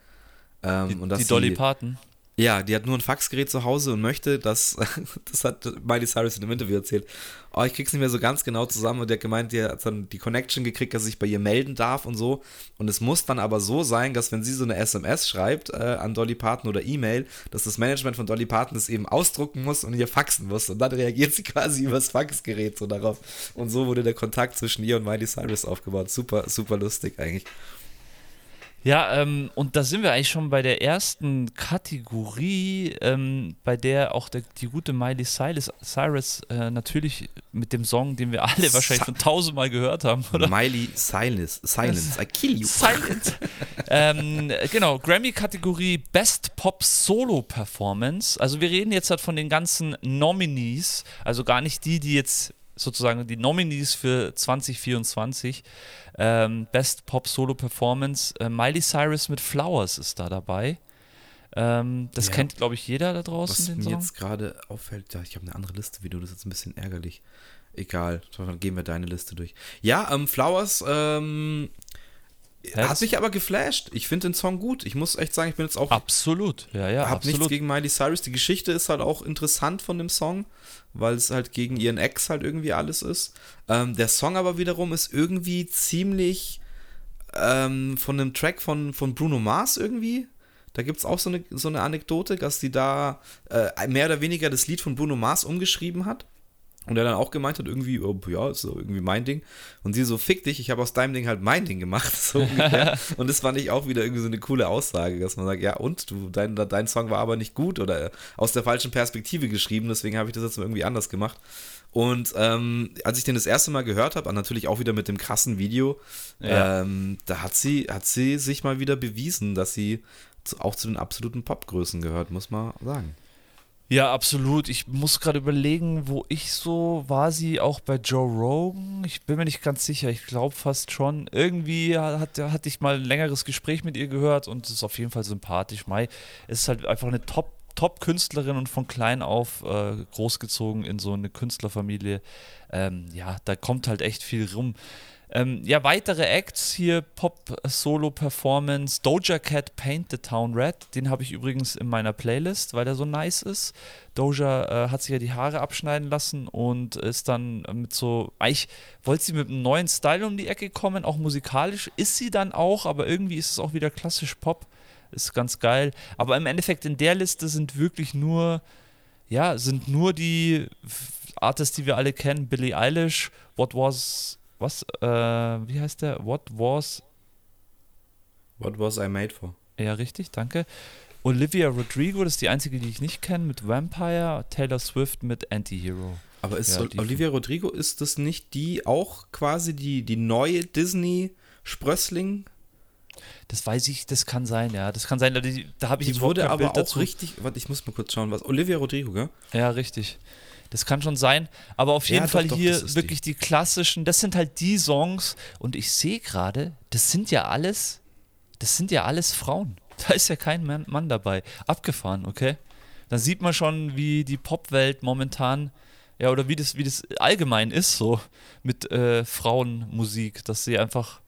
Ähm, Die, und dass die Dolly Parton. Ja, die hat nur ein Faxgerät zu Hause und möchte, dass, das hat Miley Cyrus in einem Interview erzählt, oh, ich krieg's nicht mehr so ganz genau zusammen und der hat gemeint, die hat dann die Connection gekriegt, dass ich bei ihr melden darf und so und es muss dann aber so sein, dass wenn sie so eine SMS schreibt äh, an Dolly Parton oder E-Mail, dass das Management von Dolly Parton das eben ausdrucken muss und ihr faxen muss und dann reagiert sie quasi übers Faxgerät so darauf und so wurde der Kontakt zwischen ihr und Miley Cyrus aufgebaut. Super, super lustig eigentlich. Ja, ähm, und da sind wir eigentlich schon bei der ersten Kategorie, ähm, bei der auch der, die gute Miley Cyrus, Cyrus äh, natürlich mit dem Song, den wir alle wahrscheinlich schon tausendmal gehört haben, oder? Miley Silence, Silence, I kill you. Silent. ähm, genau, Grammy-Kategorie Best Pop Solo Performance. Also wir reden jetzt halt von den ganzen Nominees, also gar nicht die, die jetzt sozusagen die Nominees für 2024. Ähm, Best Pop Solo Performance. Äh, Miley Cyrus mit Flowers ist da dabei. Ähm, das Ja. kennt, glaube ich, jeder da draußen, Was mir Song. jetzt gerade auffällt, ja, ich habe eine andere Liste wie du, das ist jetzt ein bisschen ärgerlich. Egal, dann gehen wir deine Liste durch. Ja, ähm, Flowers ähm, Hat das- mich aber geflasht. Ich finde den Song gut. Ich muss echt sagen, ich bin jetzt auch Absolut, ja, ja, hab nichts absolut. gegen Miley Cyrus. Die Geschichte ist halt auch interessant von dem Song, weil es halt gegen ihren Ex halt irgendwie alles ist. Ähm, der Song aber wiederum ist irgendwie ziemlich ähm, von einem Track von, von Bruno Mars irgendwie. Da gibt es auch so eine, so eine Anekdote, dass die da äh, mehr oder weniger das Lied von Bruno Mars umgeschrieben hat. Und er dann auch gemeint hat, irgendwie, oh, ja, ist so irgendwie mein Ding. Und sie so, fick dich, ich habe aus deinem Ding halt mein Ding gemacht. So ungefähr. und das fand ich auch wieder irgendwie so eine coole Aussage, dass man sagt, ja, und du, dein, dein Song war aber nicht gut oder aus der falschen Perspektive geschrieben, deswegen habe ich das jetzt mal irgendwie anders gemacht. Und ähm, als ich den das erste Mal gehört habe, natürlich auch wieder mit dem krassen Video, Ja. ähm, da hat sie, hat sie sich mal wieder bewiesen, dass sie zu, auch zu den absoluten Popgrößen gehört, muss man sagen. Ja, absolut. Ich muss gerade überlegen, wo ich so war sie auch bei Joe Rogan. Ich bin mir nicht ganz sicher. Ich glaube fast schon. Irgendwie hat, hatte ich mal ein längeres Gespräch mit ihr gehört und es ist auf jeden Fall sympathisch. Mai ist halt einfach eine Top Top-Künstlerin und von klein auf äh, großgezogen in so eine Künstlerfamilie. Ähm, ja, da kommt halt echt viel rum. Ähm, ja, weitere Acts hier, Pop-Solo-Performance, Doja Cat Paint the Town Red, den habe ich übrigens in meiner Playlist, weil der so nice ist. Doja äh, hat sich ja die Haare abschneiden lassen und ist dann mit so, eigentlich wollte sie mit einem neuen Style um die Ecke kommen, auch musikalisch, ist sie dann auch, aber irgendwie ist es auch wieder klassisch Pop, ist ganz geil. Aber im Endeffekt in der Liste sind wirklich nur, ja, sind nur die Artists, die wir alle kennen, Billie Eilish, What Was, was, äh, wie heißt der? What Was, What was I made for? ja richtig, danke. Olivia Rodrigo, das ist die einzige, die ich nicht kenne, mit Vampire, Taylor Swift mit Anti-Hero. Aber ist Ja, Olivia Rodrigo, ist das nicht die auch quasi die, die neue Disney-Sprössling? Das weiß ich, das kann sein, ja. Das kann sein, da, da habe ich Die wurde aber Bild auch dazu. richtig, warte, ich muss mal kurz schauen, was. Olivia Rodrigo, gell? Ja, richtig. Das kann schon sein. Aber auf Ja, jeden doch, Fall doch, hier das ist wirklich die. klassischen, das sind halt die Songs. Und ich sehe gerade, das sind ja alles, das sind ja alles Frauen. Da ist ja kein Mann, dabei. Abgefahren, okay? Da sieht man schon, wie die Popwelt momentan, ja, oder wie das, wie das allgemein ist, so mit äh, Frauenmusik, dass sie einfach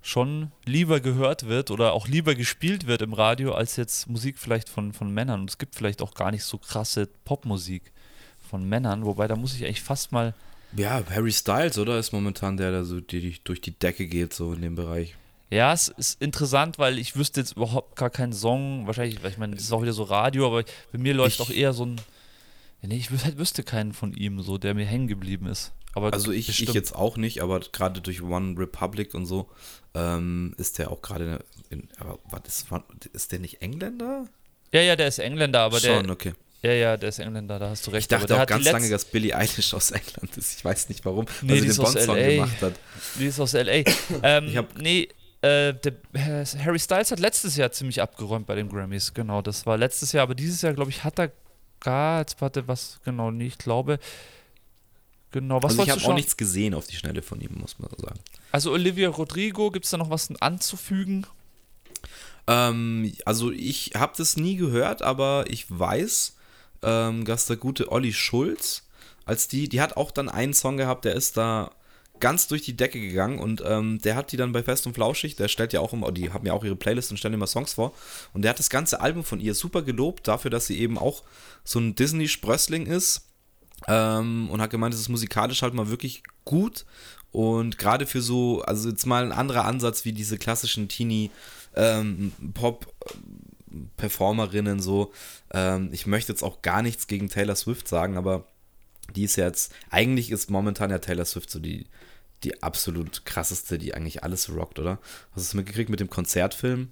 schon lieber gehört wird oder auch lieber gespielt wird im Radio, als jetzt Musik vielleicht von, von Männern. Und es gibt vielleicht auch gar nicht so krasse Popmusik von Männern, wobei da muss ich eigentlich fast mal. Ja, Harry Styles, oder? Ist momentan der, der so die, die durch die Decke geht, so in dem Bereich. Ja, es ist interessant, weil ich wüsste jetzt überhaupt gar keinen Song. Wahrscheinlich, weil ich meine, das ist auch wieder so Radio, aber bei mir läuft Ich- auch eher so ein. Nee, ich halt wüsste keinen von ihm, so, der mir hängen geblieben ist. Aber Also ich, ich jetzt auch nicht, aber gerade durch One Republic und so ähm, ist der auch gerade in, aber was ist, ist der nicht Engländer? Ja, ja, der ist Engländer, aber Schon, der. okay. Ja, ja, der ist Engländer, da hast du recht. Ich dachte auch ganz lange, dass Billie Eilish aus England ist. Ich weiß nicht warum, Nee, weil die sie ist den aus Bond-Song LA. gemacht hat. Die ist aus L.A. ähm, Ich hab- nee, äh, der, Harry Styles hat letztes Jahr ziemlich abgeräumt bei den Grammys. Genau, das war letztes Jahr, aber dieses Jahr, glaube ich, hat er gar, jetzt warte, was, genau, nee, ich glaube, genau, was also ich habe auch schon? nichts gesehen auf die Schnelle von ihm, muss man so sagen. Also Olivia Rodrigo, gibt es da noch was anzufügen? Ähm, also ich habe das nie gehört, aber ich weiß, ähm, dass der gute Olli Schulz, als die, die hat auch dann einen Song gehabt, der ist da ganz durch die Decke gegangen und ähm, der hat die dann bei Fest und Flauschig, der stellt ja auch immer, die haben ja auch ihre Playlist und stellen immer Songs vor und der hat das ganze Album von ihr super gelobt dafür, dass sie eben auch so ein Disney-Sprössling ist ähm, und hat gemeint, es ist musikalisch halt mal wirklich gut und gerade für so, also jetzt mal ein anderer Ansatz wie diese klassischen Teenie ähm, Pop Performerinnen so. Ähm, ich möchte jetzt auch gar nichts gegen Taylor Swift sagen, aber die ist ja jetzt, eigentlich ist momentan ja Taylor Swift so die, die absolut krasseste, die eigentlich alles rockt, oder? Hast du es mitgekriegt mit dem Konzertfilm?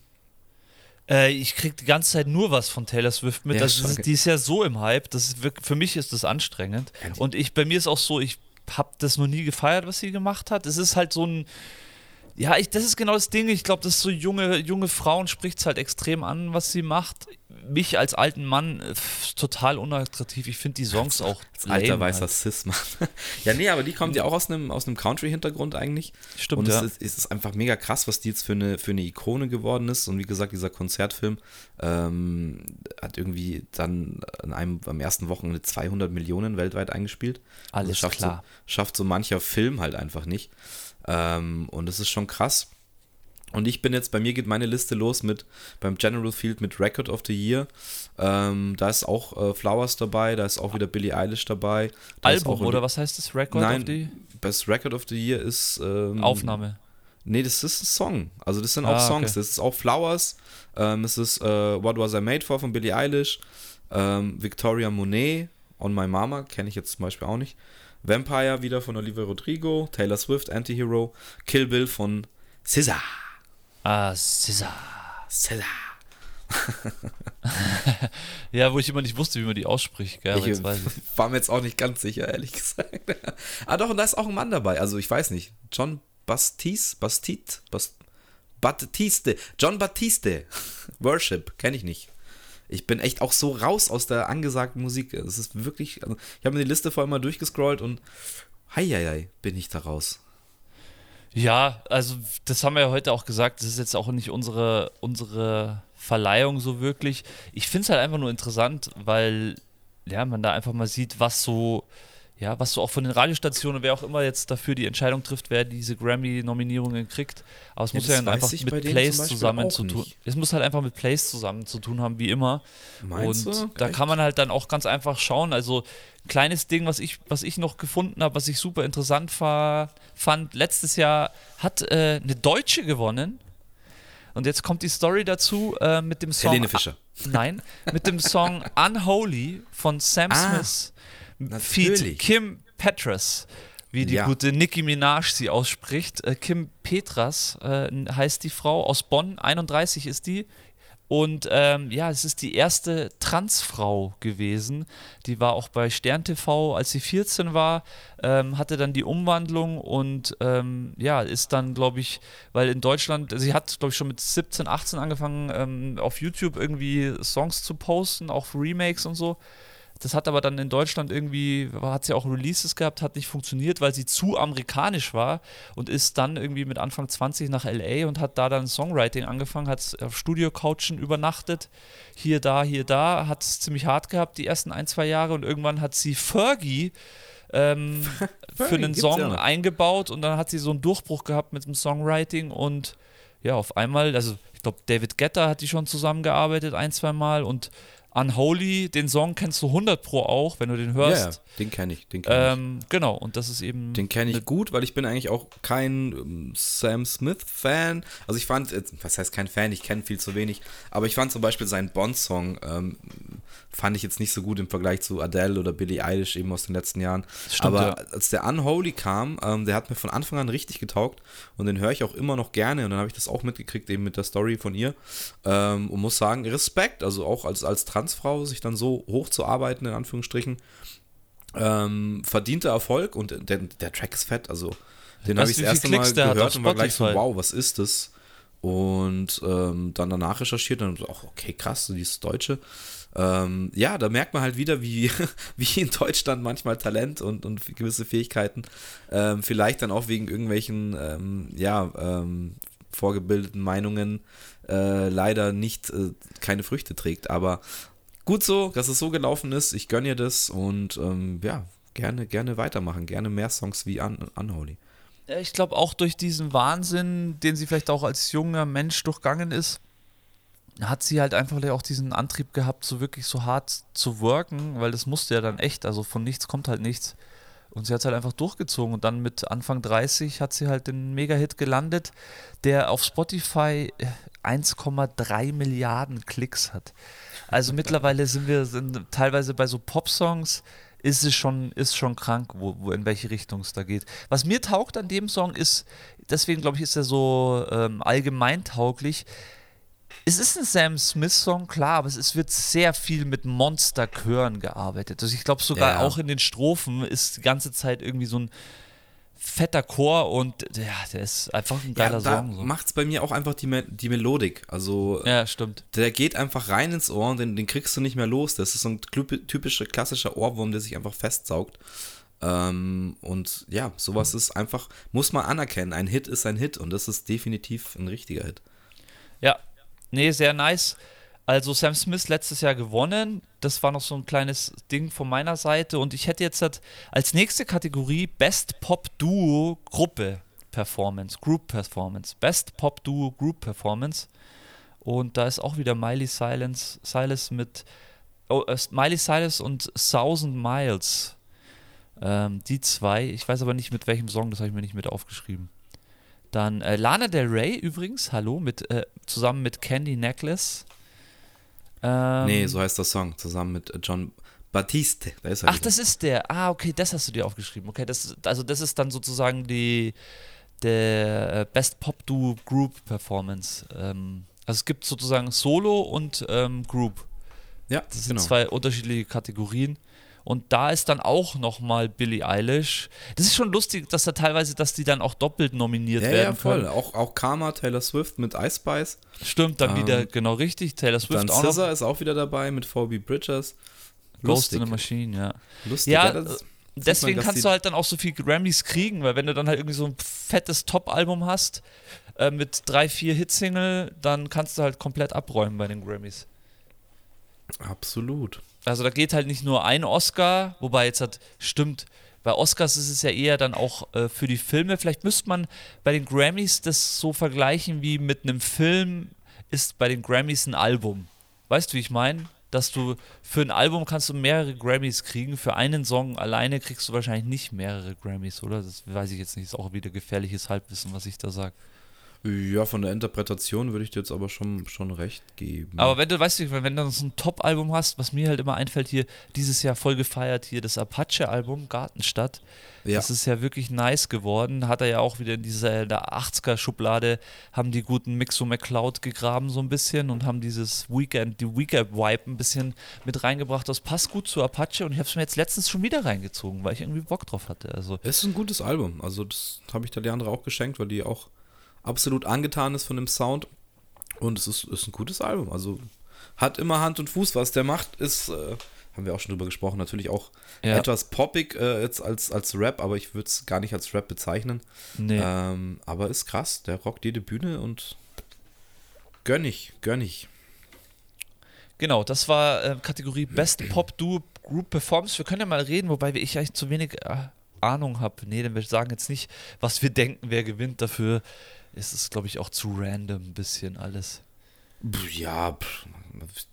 Äh, ich krieg die ganze Zeit nur was von Taylor Swift mit. Ja, also, schon. die ist ja so im Hype. Das ist wirklich, für mich ist das anstrengend. Und ich, bei mir ist auch so, ich habe das noch nie gefeiert, was sie gemacht hat. Es ist halt so ein. Ja, ich, das ist genau das Ding. Ich glaube, das ist so junge, junge Frauen spricht es halt extrem an, was sie macht. Mich als alten Mann äh, total unattraktiv. Ich finde die Songs auch Als alter weißer halt. Cis-Mann. ja, nee, aber die kommt ja auch aus einem, aus einem Country-Hintergrund eigentlich. Stimmt, und ja. es, ist, es ist einfach mega krass, was die jetzt für eine, für eine Ikone geworden ist. Und wie gesagt, dieser Konzertfilm ähm, hat irgendwie dann an einem, am ersten Wochenende 200 Millionen weltweit eingespielt. Alles das schafft klar. So, schafft so mancher Film halt einfach nicht. Ähm, und das ist schon krass. Und ich bin jetzt, bei mir geht meine Liste los mit beim General Field mit Record of the Year. Ähm, da ist auch äh, Flowers dabei, da ist auch wieder Billie Eilish dabei. Da Album auch oder was heißt das? Record Nein, of the Best Record of the Year ist ähm, Aufnahme. Nee, das ist ein Song. Also das sind auch Ah, Songs. okay. Das ist auch Flowers. Ähm, es ist äh, What Was I Made For von Billie Eilish. Ähm, Victoria Monet On My Mama kenne ich jetzt zum Beispiel auch nicht. Vampire wieder von Olivia Rodrigo. Taylor Swift Antihero. Kill Bill von SZA. Ah, SZA. SZA. Ja, wo ich immer nicht wusste, wie man die ausspricht. Gell, ich jetzt weiß ich. war mir jetzt auch nicht ganz sicher, ehrlich gesagt. ah doch, und da ist auch ein Mann dabei. Also ich weiß nicht. John Bastiste? Bastide? Bast Baptiste. John Baptiste. Worship. Kenne ich nicht. Ich bin echt auch so raus aus der angesagten Musik. Es ist wirklich. Also ich habe mir die Liste vorher mal durchgescrollt und. Heieiei, bin ich da raus. Ja, also das haben wir ja heute auch gesagt, das ist jetzt auch nicht unsere, unsere Verleihung so wirklich. Ich finde es halt einfach nur interessant, weil ja, man da einfach mal sieht, was so, ja, was so auch von den Radiostationen, wer auch immer jetzt dafür die Entscheidung trifft, wer diese Grammy-Nominierungen kriegt. Aber es Ja, muss ja weiß einfach mit Plays zusammen zu tun. nicht. Es muss halt einfach mit Plays zusammen zu tun haben, wie immer. Meinst und du? da Echt? kann man halt dann auch ganz einfach schauen. Also ein kleines Ding, was ich, was ich noch gefunden habe, was ich super interessant fand, letztes Jahr hat äh, eine Deutsche gewonnen. Und jetzt kommt die Story dazu äh, mit dem Song. Helene Fischer. Nein, mit dem Song Unholy von Sam Ah, Smith natürlich. Kim Petras, wie die Ja. gute Nicki Minaj sie ausspricht. Äh, Kim Petras äh, heißt die Frau, aus Bonn, 31 ist die. Und ähm, ja, es ist die erste Transfrau gewesen. Die war auch bei Stern TV, als sie 14 war, ähm, hatte dann die Umwandlung und ähm, ja, ist dann, glaube ich, weil in Deutschland, sie hat, glaube ich, schon mit 17, 18 angefangen, ähm, auf YouTube irgendwie Songs zu posten, auch Remakes und so. Das hat aber dann in Deutschland irgendwie, hat sie auch Releases gehabt, hat nicht funktioniert, weil sie zu amerikanisch war und ist dann irgendwie mit Anfang 20 nach LA und hat da dann Songwriting angefangen, hat auf Studio-Couchen übernachtet, hier, da, hier, da, hat es ziemlich hart gehabt die ersten ein, zwei Jahre und irgendwann hat sie Fergie ähm, für einen Song ja eingebaut und dann hat sie so einen Durchbruch gehabt mit dem Songwriting und ja, auf einmal, also ich glaube, David Guetta hat die schon zusammengearbeitet ein, zwei Mal und Unholy, den Song kennst du 100 Pro auch, wenn du den Ja, hörst. ja, den kenne ich. Den kenne ich. Ähm, genau, und das ist eben. Den kenne ich gut, weil ich bin eigentlich auch kein ähm, Sam Smith-Fan. Also ich fand, was heißt kein Fan, ich kenne viel zu wenig, aber ich fand zum Beispiel seinen Bond-Song, ähm, fand ich jetzt nicht so gut im Vergleich zu Adele oder Billie Eilish eben aus den letzten Jahren. Stimmt, aber ja. als der Unholy kam, ähm, der hat mir von Anfang an richtig getaugt und den höre ich auch immer noch gerne und dann habe ich das auch mitgekriegt eben mit der Story von ihr ähm, und muss sagen, Respekt, also auch als, als Transfrau sich dann so hochzuarbeiten, in Anführungsstrichen, ähm, verdienter Erfolg und der, der Track ist fett, also den habe ich das erste Mal Klicks hat gehört und war gleich so, wow, was ist das? Und ähm, dann danach recherchiert und dann so, ach, okay, krass, die ist Deutsche. Ähm, ja, da merkt man halt wieder, wie, wie in Deutschland manchmal Talent und, und gewisse Fähigkeiten ähm, vielleicht dann auch wegen irgendwelchen, ähm, ja, ähm, vorgebildeten Meinungen äh, leider nicht äh, keine Früchte trägt. Aber gut so, dass es so gelaufen ist. Ich gönne ihr das und ähm, ja, gerne, gerne weitermachen. Gerne mehr Songs wie Un Unholy. Ich glaube auch durch diesen Wahnsinn, den sie vielleicht auch als junger Mensch durchgangen ist, hat sie halt einfach auch diesen Antrieb gehabt, so wirklich so hart zu worken, weil das musste ja dann echt, also von nichts kommt halt nichts. Und sie hat es halt einfach durchgezogen und dann mit Anfang 30 hat sie halt den Mega-Hit gelandet, der auf Spotify äh, 1,3 Milliarden Klicks hat. Also mittlerweile sind wir sind teilweise bei so Pop-Songs, ist es schon, ist schon krank, wo, wo in welche Richtung es da geht. Was mir taugt an dem Song ist, deswegen glaube ich, ist er so ähm, allgemein tauglich. Es ist ein Sam Smith-Song, klar, aber es ist, wird sehr viel mit Monsterchören gearbeitet. Also ich glaube sogar Ja. auch in den Strophen ist die ganze Zeit irgendwie so ein fetter Chor und ja, der ist einfach ein geiler ja, da Song. So. macht's bei mir auch einfach die, Me die Melodik. Also Ja, stimmt. der geht einfach rein ins Ohr und den, den kriegst du nicht mehr los. Das ist so ein typ- typischer klassischer Ohrwurm, der sich einfach festsaugt. Ähm, und ja, sowas ist einfach, muss man anerkennen. Ein Hit ist ein Hit und das ist definitiv ein richtiger Hit. Ja, nee, sehr nice. Also Sam Smith letztes Jahr gewonnen. Das war noch so ein kleines Ding von meiner Seite. Und ich hätte jetzt halt als nächste Kategorie Best Pop Duo Gruppe Performance, Group Performance. Best Pop Duo Group Performance. Und da ist auch wieder Miley Cyrus, Cyrus mit oh, äh, Miley Cyrus und Thousand Miles. Ähm, die zwei. Ich weiß aber nicht mit welchem Song, das habe ich mir nicht mit aufgeschrieben. Dann äh, Lana Del Rey übrigens, hallo, mit, äh, zusammen mit Candy Necklace. Ähm, nee, so heißt der Song, zusammen mit John Batiste. Da ist er Ach, wieder. das ist der. Ah, okay, das hast du dir aufgeschrieben. Okay, das, also das ist dann sozusagen die der äh, Best Pop Duo Group Performance. Ähm, also es gibt sozusagen Solo und ähm, Group. Ja, Das sind genau. zwei unterschiedliche Kategorien. Und da ist dann auch nochmal Billie Eilish. Das ist schon lustig, dass da teilweise, dass die dann auch doppelt nominiert Ja, werden ja, voll. können. Auch, auch Karma, Taylor Swift mit Ice Spice. Stimmt, dann Ähm, wieder genau richtig. Taylor Swift Dann auch noch. Scissor ist auch wieder dabei mit Phoebe Bridgers. Ghost in Lustig. the Machine, ja. Lustig. Ja, das sieht Deswegen dass kannst du halt dann auch so viel Grammys kriegen, weil wenn du dann halt irgendwie so ein fettes Top-Album hast äh, mit drei, vier Hitsingle, dann kannst du halt komplett abräumen bei den Grammys. Absolut. Also da geht halt nicht nur ein Oscar, wobei jetzt hat, stimmt, bei Oscars ist es ja eher dann auch äh, für die Filme. Vielleicht müsste man bei den Grammys das so vergleichen wie mit einem Film ist bei den Grammys ein Album. Weißt du, wie ich meine? Dass du für ein Album kannst du mehrere Grammys kriegen, für einen Song alleine kriegst du wahrscheinlich nicht mehrere Grammys, oder? Das weiß ich jetzt nicht, ist auch wieder gefährliches Halbwissen, was ich da sage. Ja, von der Interpretation würde ich dir jetzt aber schon, schon recht geben. Aber wenn du, weißt du, wenn du so ein Top-Album hast, was mir halt immer einfällt hier, dieses Jahr voll gefeiert hier, das Apache-Album, Gartenstadt, ja, das ist ja wirklich nice geworden. Hat er ja auch wieder in dieser der 80er-Schublade, haben die guten Mixo McCloud gegraben so ein bisschen und haben dieses Weekend, die Weekend-Vibe ein bisschen mit reingebracht. Das passt gut zu Apache und ich habe es mir jetzt letztens schon wieder reingezogen, weil ich irgendwie Bock drauf hatte. Also es ist ein gutes Album. Also, das habe ich der Leandra auch geschenkt, weil die auch absolut angetan ist von dem Sound. Und es ist, ist ein gutes Album. Also, hat immer Hand und Fuß. Was der macht, ist, äh, haben wir auch schon drüber gesprochen, natürlich auch Ja. etwas poppig äh, jetzt als, als Rap, aber ich würde es gar nicht als Rap bezeichnen. nee. Ähm, aber ist krass. Der rockt jede Bühne und gönn ich, gönn ich. Genau, das war äh, Kategorie Best Pop Duo Group Performance. Wir können ja mal reden, wobei wir- ich eigentlich zu wenig äh, Ahnung habe. Nee, denn wir sagen jetzt nicht, was wir denken, wer gewinnt. Dafür ist es, glaube ich, auch zu random ein bisschen alles. Ja,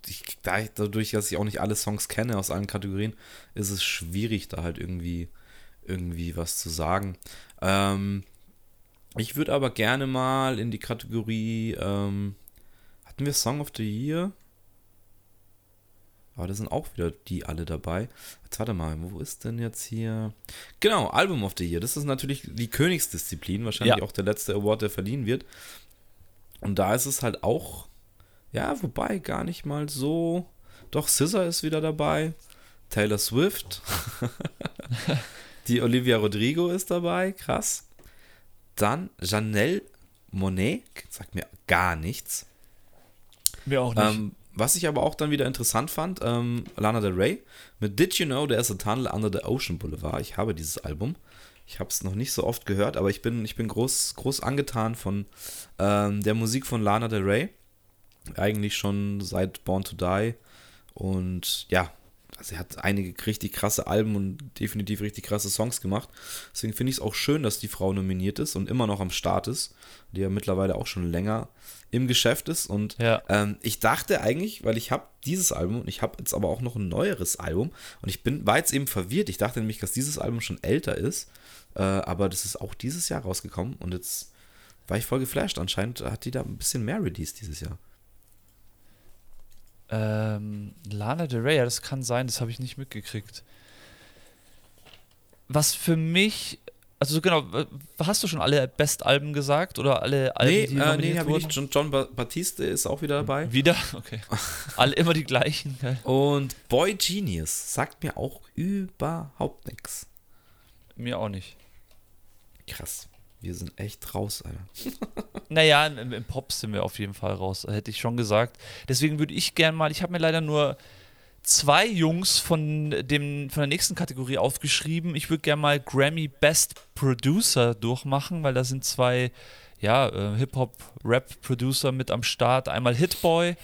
ich, da, dadurch, dass ich auch nicht alle Songs kenne aus allen Kategorien, ist es schwierig, da halt irgendwie, irgendwie was zu sagen. Ähm, ich würde aber gerne mal in die Kategorie, ähm, hatten wir Song of the Year? Aber da sind auch wieder die alle dabei. Jetzt warte mal, wo ist denn jetzt hier? Genau, Album of the Year. Das ist natürlich die Königsdisziplin, wahrscheinlich Ja. auch der letzte Award, der verliehen wird. Und da ist es halt auch, ja, wobei gar nicht mal so. Doch, Scissor ist wieder dabei. Taylor Swift. Die Olivia Rodrigo ist dabei, krass. Dann Janelle Monet, sagt mir gar nichts. Mir auch Ähm, was ich aber auch dann wieder interessant fand, ähm, Lana Del Rey mit Did You Know There's a Tunnel Under the Ocean Boulevard. Ich habe dieses Album. Ich habe es noch nicht so oft gehört, aber ich bin, ich bin groß, groß angetan von ähm, der Musik von Lana Del Rey. Eigentlich schon seit Born to Die. Und ja, also er hat einige richtig krasse Alben und definitiv richtig krasse Songs gemacht. Deswegen finde ich es auch schön, dass die Frau nominiert ist und immer noch am Start ist, die ja mittlerweile auch schon länger im Geschäft ist. Und Ja. ähm, ich dachte eigentlich, weil ich habe dieses Album und ich habe jetzt aber auch noch ein neueres Album und ich bin, war jetzt eben verwirrt. Ich dachte nämlich, dass dieses Album schon älter ist, äh, aber das ist auch dieses Jahr rausgekommen und jetzt war ich voll geflasht. Anscheinend hat die da ein bisschen mehr Release dieses Jahr. Ähm, Lana Del Rey, ja, das kann sein, das habe ich nicht mitgekriegt. was für mich, also genau, hast du schon alle Best-Alben gesagt oder alle Alben, nee, die äh, nominiert nee, ich wurden? nicht. John, John Ba- Batiste ist auch wieder dabei. Wieder? Okay. alle immer die gleichen. Geil. Und Boy Genius sagt mir auch überhaupt nichts. Mir auch nicht. Krass. Wir sind echt raus, Alter. Naja, im, im Pop sind wir auf jeden Fall raus, hätte ich schon gesagt. Deswegen würde ich gern mal, ich habe mir leider nur zwei Jungs von, dem, von der nächsten Kategorie aufgeschrieben. Ich würde gern mal Grammy Best Producer durchmachen, weil da sind zwei ja, äh, Hip-Hop-Rap-Producer mit am Start. Einmal Hitboy,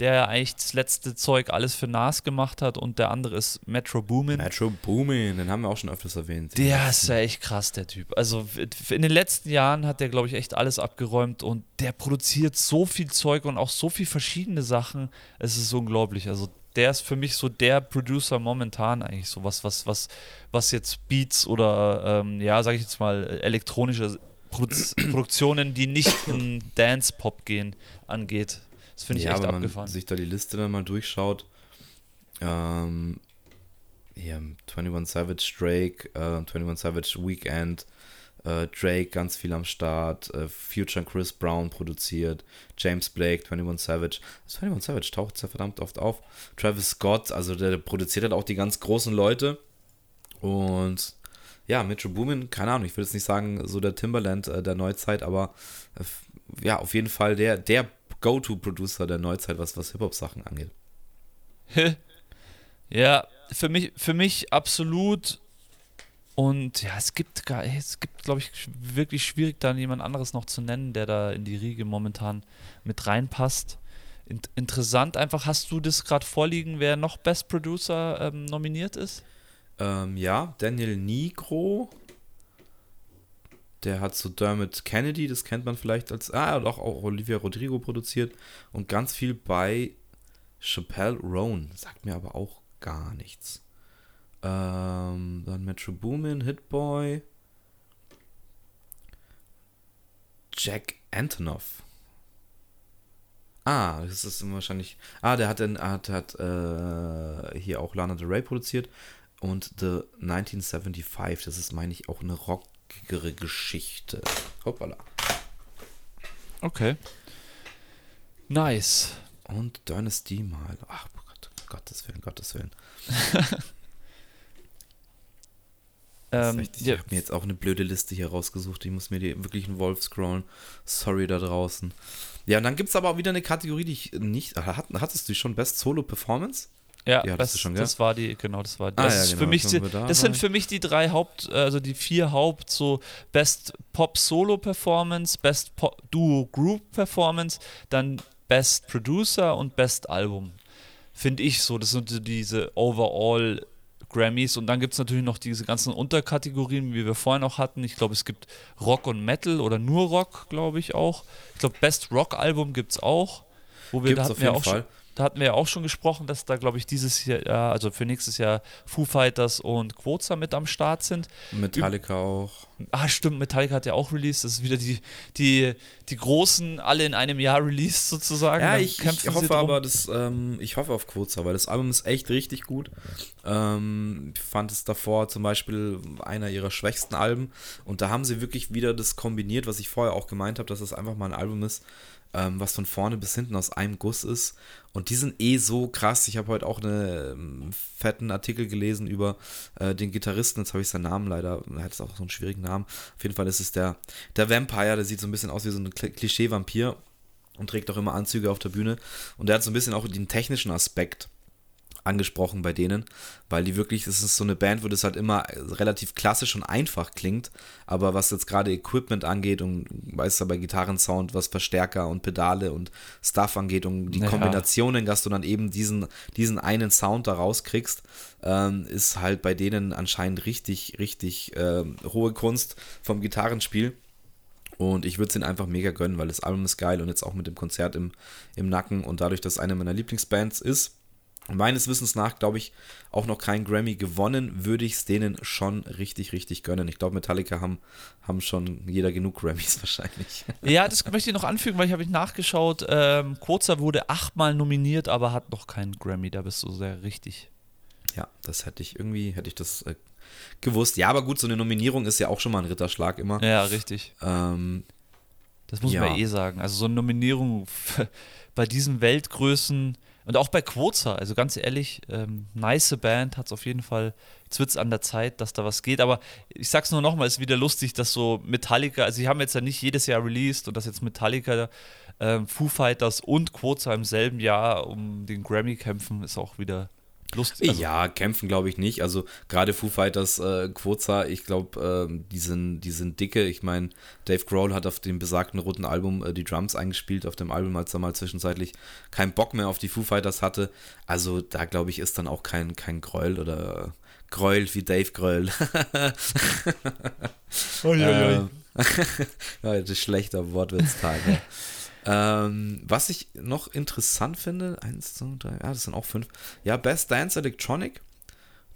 der eigentlich das letzte Zeug alles für Nas gemacht hat und der andere ist Metro Boomin. Metro Boomin, den haben wir auch schon öfters erwähnt. Der ist ja echt krass, der Typ. Also in den letzten Jahren hat der, glaube ich, echt alles abgeräumt und der produziert so viel Zeug und auch so viel verschiedene Sachen. Es ist unglaublich. Also der ist für mich so der Producer momentan eigentlich so was, was, was, was jetzt Beats oder ähm, ja, sage ich jetzt mal elektronische Produ Produktionen, die nicht in Dance-Pop gehen, angeht. Das finde ich ja, echt wenn man abgefahren. sich da die Liste dann mal durchschaut, ähm, hier 21 Savage Drake, äh, 21 Savage Weekend, äh, Drake ganz viel am Start, äh, Future und Chris Brown produziert, James Blake, 21 Savage. 21 Savage taucht ja verdammt oft auf. Travis Scott, also der, produziert halt auch die ganz großen Leute. Und ja, Metro Boomin, keine Ahnung, ich will jetzt nicht sagen, so der Timberland äh, der Neuzeit, aber äh, ja, auf jeden Fall der, der Go-To-Producer der Neuzeit, was, was Hip-Hop-Sachen angeht. Ja, für mich, für mich absolut. Und ja, es gibt gar, es gibt, glaube ich, wirklich schwierig, da jemand anderes noch zu nennen, der da in die Riege momentan mit reinpasst. In, interessant einfach, hast du das gerade vorliegen, wer noch Best Producer ähm, nominiert ist? Ähm, ja, Daniel Nigro. Der hat so Dermot Kennedy, das kennt man vielleicht als. Ah, er hat auch, auch Olivia Rodrigo produziert. Und ganz viel bei Chappelle Roan. Sagt mir aber auch gar nichts. Ähm, dann Metro Boomin, Hitboy. Jack Antonoff. Ah, das ist wahrscheinlich. Ah, der hat, den, hat, hat äh, hier auch Lana Del Rey produziert. Und The 1975, das ist, meine ich, auch eine rockigere Geschichte. Hoppala. Okay. Nice. Und Dynasty mal. Ach, Gott, Gottes Willen, Gottes Willen. Ähm, echt- ich ja, habe mir jetzt auch eine blöde Liste hier rausgesucht. Ich muss mir die wirklich einen Wolf scrollen. Sorry da draußen. Ja, und dann gibt es aber auch wieder eine Kategorie, die ich nicht. Hat, hattest du schon Best Solo Performance? Ja, das, schon, das war die, genau, das war die. Ah, das, ja, genau, für mich die, da das sind für mich die drei Haupt, also die vier Haupt, so Best Pop Solo Performance, Best Pop Duo Group Performance, dann Best Producer und Best Album. Finde ich so. Das sind diese Overall Grammys und dann gibt es natürlich noch diese ganzen Unterkategorien, wie wir vorhin auch hatten. Ich glaube, es gibt Rock und Metal oder nur Rock, glaube ich auch. Ich glaube, Best Rock Album gibt es auch. Wo wir, Gibt's da auf hatten wir jeden auch schon, Fall. Da hatten wir ja auch schon gesprochen, dass da, glaube ich, dieses Jahr, also für nächstes Jahr Foo Fighters und Quoza mit am Start sind. Metallica auch. Ah, stimmt, Metallica hat ja auch released. Das ist wieder die, die, die Großen alle in einem Jahr released sozusagen. Ja, Dann ich, ich hoffe aber, dass, ähm, ich hoffe auf Quoza, weil das Album ist echt richtig gut. Ähm, ich fand es davor zum Beispiel einer ihrer schwächsten Alben und da haben sie wirklich wieder das kombiniert, was ich vorher auch gemeint habe, dass es einfach mal ein Album ist, ähm, was von vorne bis hinten aus einem Guss ist. Und die sind eh so krass. Ich habe heute auch einen fetten Artikel gelesen über äh, den Gitarristen. Jetzt habe ich seinen Namen leider. Er hat auch so einen schwierigen Namen. Auf jeden Fall ist es der, der Vampire. Der sieht so ein bisschen aus wie so ein Kli- Klischee-Vampir und trägt auch immer Anzüge auf der Bühne. Und der hat so ein bisschen auch den technischen Aspekt angesprochen bei denen, weil die wirklich, es ist so eine Band, wo das halt immer relativ klassisch und einfach klingt, aber was jetzt gerade Equipment angeht und weißt du, bei Gitarrensound, was Verstärker und Pedale und Stuff angeht und die Ja. Kombinationen, dass du dann eben diesen, diesen einen Sound da rauskriegst, ähm, ist halt bei denen anscheinend richtig, richtig ähm, hohe Kunst vom Gitarrenspiel. Und ich würde es ihnen einfach mega gönnen, weil das Album ist geil und jetzt auch mit dem Konzert im, im Nacken und dadurch, dass eine meiner Lieblingsbands ist. Meines Wissens nach, glaube ich, auch noch kein Grammy gewonnen, würde ich es denen schon richtig, richtig gönnen. Ich glaube, Metallica haben, haben schon jeder genug Grammys wahrscheinlich. Ja, das möchte ich noch anfügen, weil ich habe ich nachgeschaut. Ähm, Quoza wurde achtmal nominiert, aber hat noch keinen Grammy. Da bist du sehr richtig. Ja, das hätte ich irgendwie, hätte ich das äh, gewusst. Ja, aber gut, so eine Nominierung ist ja auch schon mal ein Ritterschlag immer. Ja, richtig. Ähm, Das muss Ja. man eh sagen. Also so eine Nominierung bei diesen Weltgrößen und auch bei Quoza, also ganz ehrlich, ähm, nice Band hat es auf jeden Fall. Jetzt wird es an der Zeit, dass da was geht. Aber ich sag's nur nochmal, ist wieder lustig, dass so Metallica, also sie haben jetzt ja nicht jedes Jahr released und dass jetzt Metallica, ähm, Foo Fighters und Quoza im selben Jahr um den Grammy kämpfen, ist auch wieder lustig. Also, ja, kämpfen glaube ich nicht. Also gerade Foo Fighters, äh, Quoza, ich glaube, ähm, die, sind, die sind dicke. Ich meine, Dave Grohl hat auf dem besagten roten Album äh, die Drums eingespielt, auf dem Album, als er mal zwischenzeitlich keinen Bock mehr auf die Foo Fighters hatte. Also da glaube ich, ist dann auch kein, kein Gräuel oder Gräuel wie Dave Grohl. Ähm, ja, das ist schlechter Wortwitztag. ähm, was ich noch interessant finde, eins, zwei, drei, ja, das sind auch fünf. Ja, Best Dance Electronic.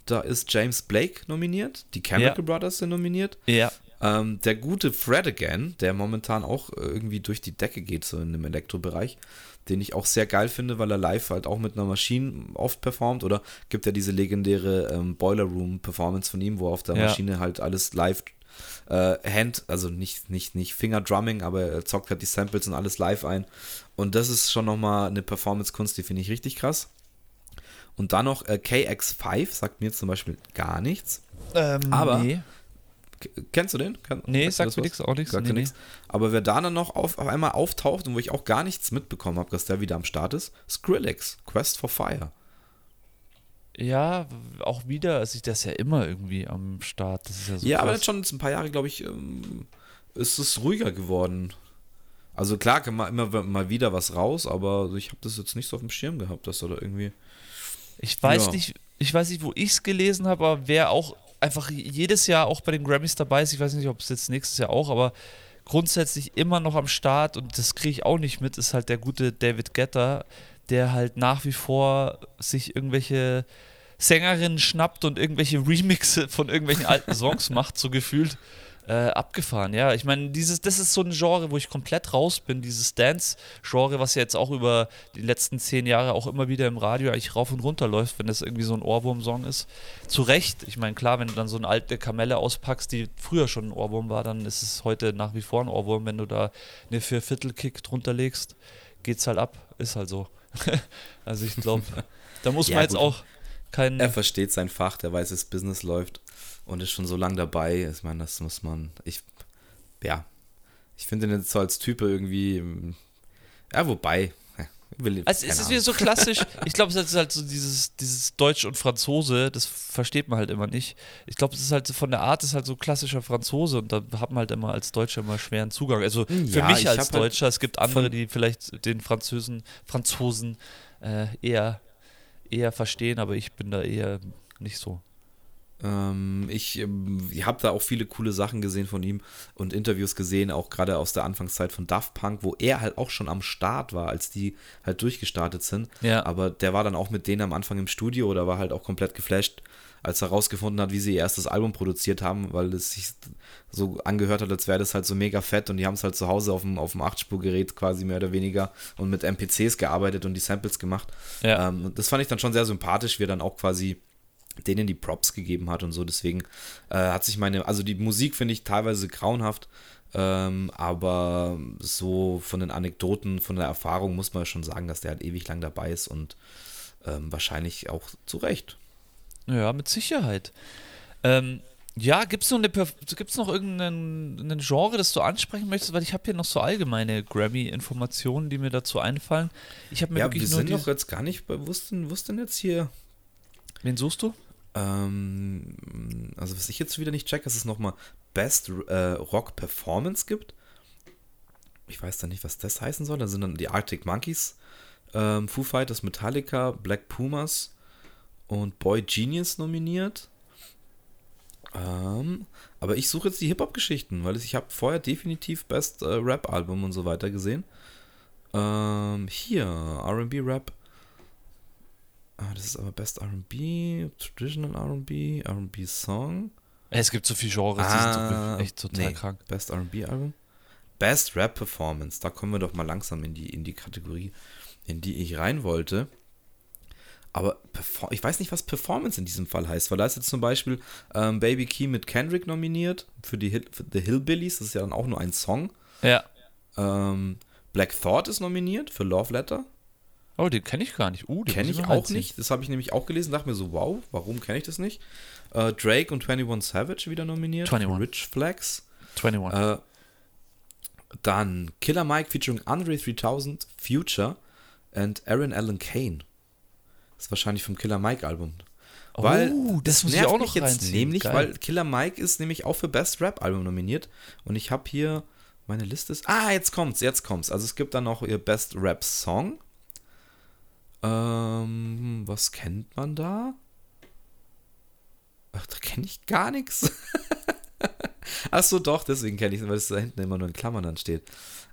Da ist James Blake nominiert. Die Chemical Ja. Brothers sind nominiert. ja, Ähm, der gute Fred Again, der momentan auch äh, irgendwie durch die Decke geht, so in dem Elektrobereich, den ich auch sehr geil finde, weil er live halt auch mit einer Maschine oft performt. Oder gibt ja diese legendäre ähm, Boiler Room Performance von ihm, wo auf der Ja. Maschine halt alles live äh, Hand, also nicht, nicht, nicht Finger-Drumming, aber er zockt halt die Samples und alles live ein. Und das ist schon nochmal eine Performance-Kunst, die finde ich richtig krass. Und dann noch äh, KX5, sagt mir zum Beispiel gar nichts. ähm, Aber- nee, kennst du den? Kann, nee sagt mir nichts, auch nichts. Nee, nee. Aber wer da dann noch auf, auf einmal auftaucht und wo ich auch gar nichts mitbekommen habe, dass der wieder am Start ist, Skrillex, Quest for Fire. Ja, auch wieder, also ich das ist ja immer irgendwie am Start. Das ist ja so ja, aber jetzt schon ein paar Jahre, glaube ich, ähm, ist es ruhiger geworden. Also klar, kann man immer mal wieder was raus, aber ich habe das jetzt nicht so auf dem Schirm gehabt, dass er da irgendwie. Ich weiß Ja. nicht, ich weiß nicht, wo ich es gelesen habe, aber wer auch einfach jedes Jahr auch bei den Grammys dabei ist, ich weiß nicht, ob es jetzt nächstes Jahr auch, aber grundsätzlich immer noch am Start und das kriege ich auch nicht mit, ist halt der gute David Guetta, der halt nach wie vor sich irgendwelche Sängerinnen schnappt und irgendwelche Remixe von irgendwelchen alten Songs macht, so gefühlt. Äh, abgefahren, ja. Ich meine, dieses, das ist so ein Genre, wo ich komplett raus bin, dieses Dance-Genre, was ja jetzt auch über die letzten zehn Jahre auch immer wieder im Radio eigentlich rauf und runter läuft, wenn das irgendwie so ein Ohrwurm-Song ist. Zu Recht, ich meine, klar, wenn du dann so eine alte Kamelle auspackst, die früher schon ein Ohrwurm war, dann ist es heute nach wie vor ein Ohrwurm. Wenn du da eine Vierviertel-Kick drunter legst, geht's halt ab. Ist halt so. also ich glaube, da muss Ja, man jetzt gut. auch kein. Er versteht sein Fach, der weiß, dass Business läuft und ist schon so lange dabei. Ich meine, das muss man. Ich. Ja. Ich finde ihn jetzt so als Typ irgendwie. Ja, wobei. Will, Also es ist wieder so klassisch. Ich glaube, es ist halt so dieses, dieses Deutsch und Franzose, das versteht man halt immer nicht. Ich glaube, es ist halt so von der Art ist halt so klassischer Franzose und da hat man halt immer als Deutscher immer schweren Zugang. Also für Ja, mich ich als halt Deutscher, es gibt andere, die vielleicht den Französen, Franzosen äh, eher, eher verstehen, aber ich bin da eher nicht so. Ähm, ich ähm, ich habe da auch viele coole Sachen gesehen von ihm und Interviews gesehen, auch gerade aus der Anfangszeit von Daft Punk, wo er halt auch schon am Start war, als die halt durchgestartet sind. Ja. Aber der war dann auch mit denen am Anfang im Studio oder war halt auch komplett geflasht, als er rausgefunden hat, wie sie ihr erstes Album produziert haben, weil es sich so angehört hat, als wäre das halt so mega fett und die haben es halt zu Hause auf dem, auf dem 8-Spurgerät quasi mehr oder weniger und mit MPCs gearbeitet und die Samples gemacht. Ja. Ähm, das fand ich dann schon sehr sympathisch, wie er dann auch quasi denen die Props gegeben hat und so. Deswegen äh, hat sich meine, also die Musik finde ich teilweise grauenhaft, ähm, aber so von den Anekdoten, von der Erfahrung muss man schon sagen, dass der halt ewig lang dabei ist und ähm, wahrscheinlich auch zu Recht. Ja, mit Sicherheit. Ähm, ja, gibt es noch, eine gibt's noch irgendein ein Genre, das du ansprechen möchtest? Weil ich habe hier noch so allgemeine Grammy-Informationen, die mir dazu einfallen. Ich habe mir Ja, wirklich wir nur sind doch jetzt gar nicht bei, wo ist denn, wo ist denn jetzt hier? Wen suchst du? Ähm, also was ich jetzt wieder nicht check, dass es nochmal Best äh, Rock Performance gibt. Ich weiß dann nicht, was das heißen soll. Da sind dann die Arctic Monkeys, ähm, Foo Fighters, Metallica, Black Pumas und Boy Genius nominiert. Ähm, aber ich suche jetzt die Hip-Hop-Geschichten, weil ich habe vorher definitiv Best äh, Rap-Album und so weiter gesehen. Ähm, hier, RB Rap. Ah, das ist aber Best RB, Traditional RB, RB Song. Es gibt so viele Genres, die sind doch echt total nee, krank. Best RB Album. Best Rap Performance. Da kommen wir doch mal langsam in die, in die Kategorie, in die ich rein wollte. Aber ich weiß nicht, was Performance in diesem Fall heißt, weil da ist jetzt zum Beispiel ähm, Baby Key mit Kendrick nominiert für die Hill, für The Hillbillies, das ist ja dann auch nur ein Song. Ja. Ähm, Black Thought ist nominiert für Love Letter. Oh, den kenne ich gar nicht. Uh, kenne ich auch nicht. Das habe ich nämlich auch gelesen. Dachte mir so, wow, warum kenne ich das nicht? Äh, Drake und 21 Savage wieder nominiert. 21. Rich Flex. 21. Äh, dann Killer Mike featuring Andre 3000, Future und Aaron Allen Kane. Das ist wahrscheinlich vom Killer Mike Album. Oh, weil das, das muss ich auch noch jetzt reinziehen. nämlich, Geil. weil Killer Mike ist nämlich auch für Best Rap Album nominiert und ich habe hier meine Liste ist Ah, jetzt kommt's, jetzt kommt's. Also es gibt dann noch ihr Best Rap Song. Ähm, was kennt man da? Ach, da kenne ich gar nichts. Achso, doch, deswegen kenne ich es, weil es da hinten immer nur in Klammern dann steht.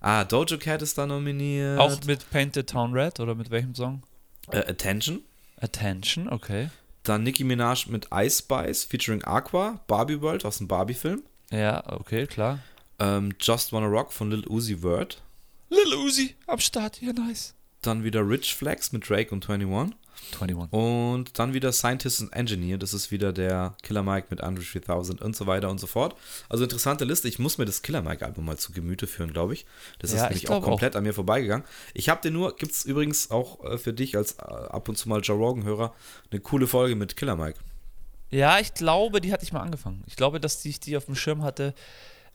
Ah, Dojo Cat ist da nominiert. Auch mit Painted Town Red oder mit welchem Song? Äh, Attention. Attention, okay. Dann Nicki Minaj mit Ice Spice featuring Aqua, Barbie World aus dem Barbie-Film. Ja, okay, klar. Ähm, Just Wanna Rock von Lil Uzi Word. Lil Uzi am Start, ja, nice. Dann wieder Rich Flex mit Drake und 21. 21. Und dann wieder Scientist and Engineer, das ist wieder der Killer Mike mit Andre 3000 und so weiter und so fort. Also interessante Liste. Ich muss mir das Killer Mike Album mal zu Gemüte führen, glaube ich. Das ja, ist nämlich auch komplett auch. an mir vorbeigegangen. Ich habe dir nur, gibt es übrigens auch äh, für dich als äh, ab und zu mal Joe Rogan-Hörer, eine coole Folge mit Killer Mike. Ja, ich glaube, die hatte ich mal angefangen. Ich glaube, dass ich die auf dem Schirm hatte.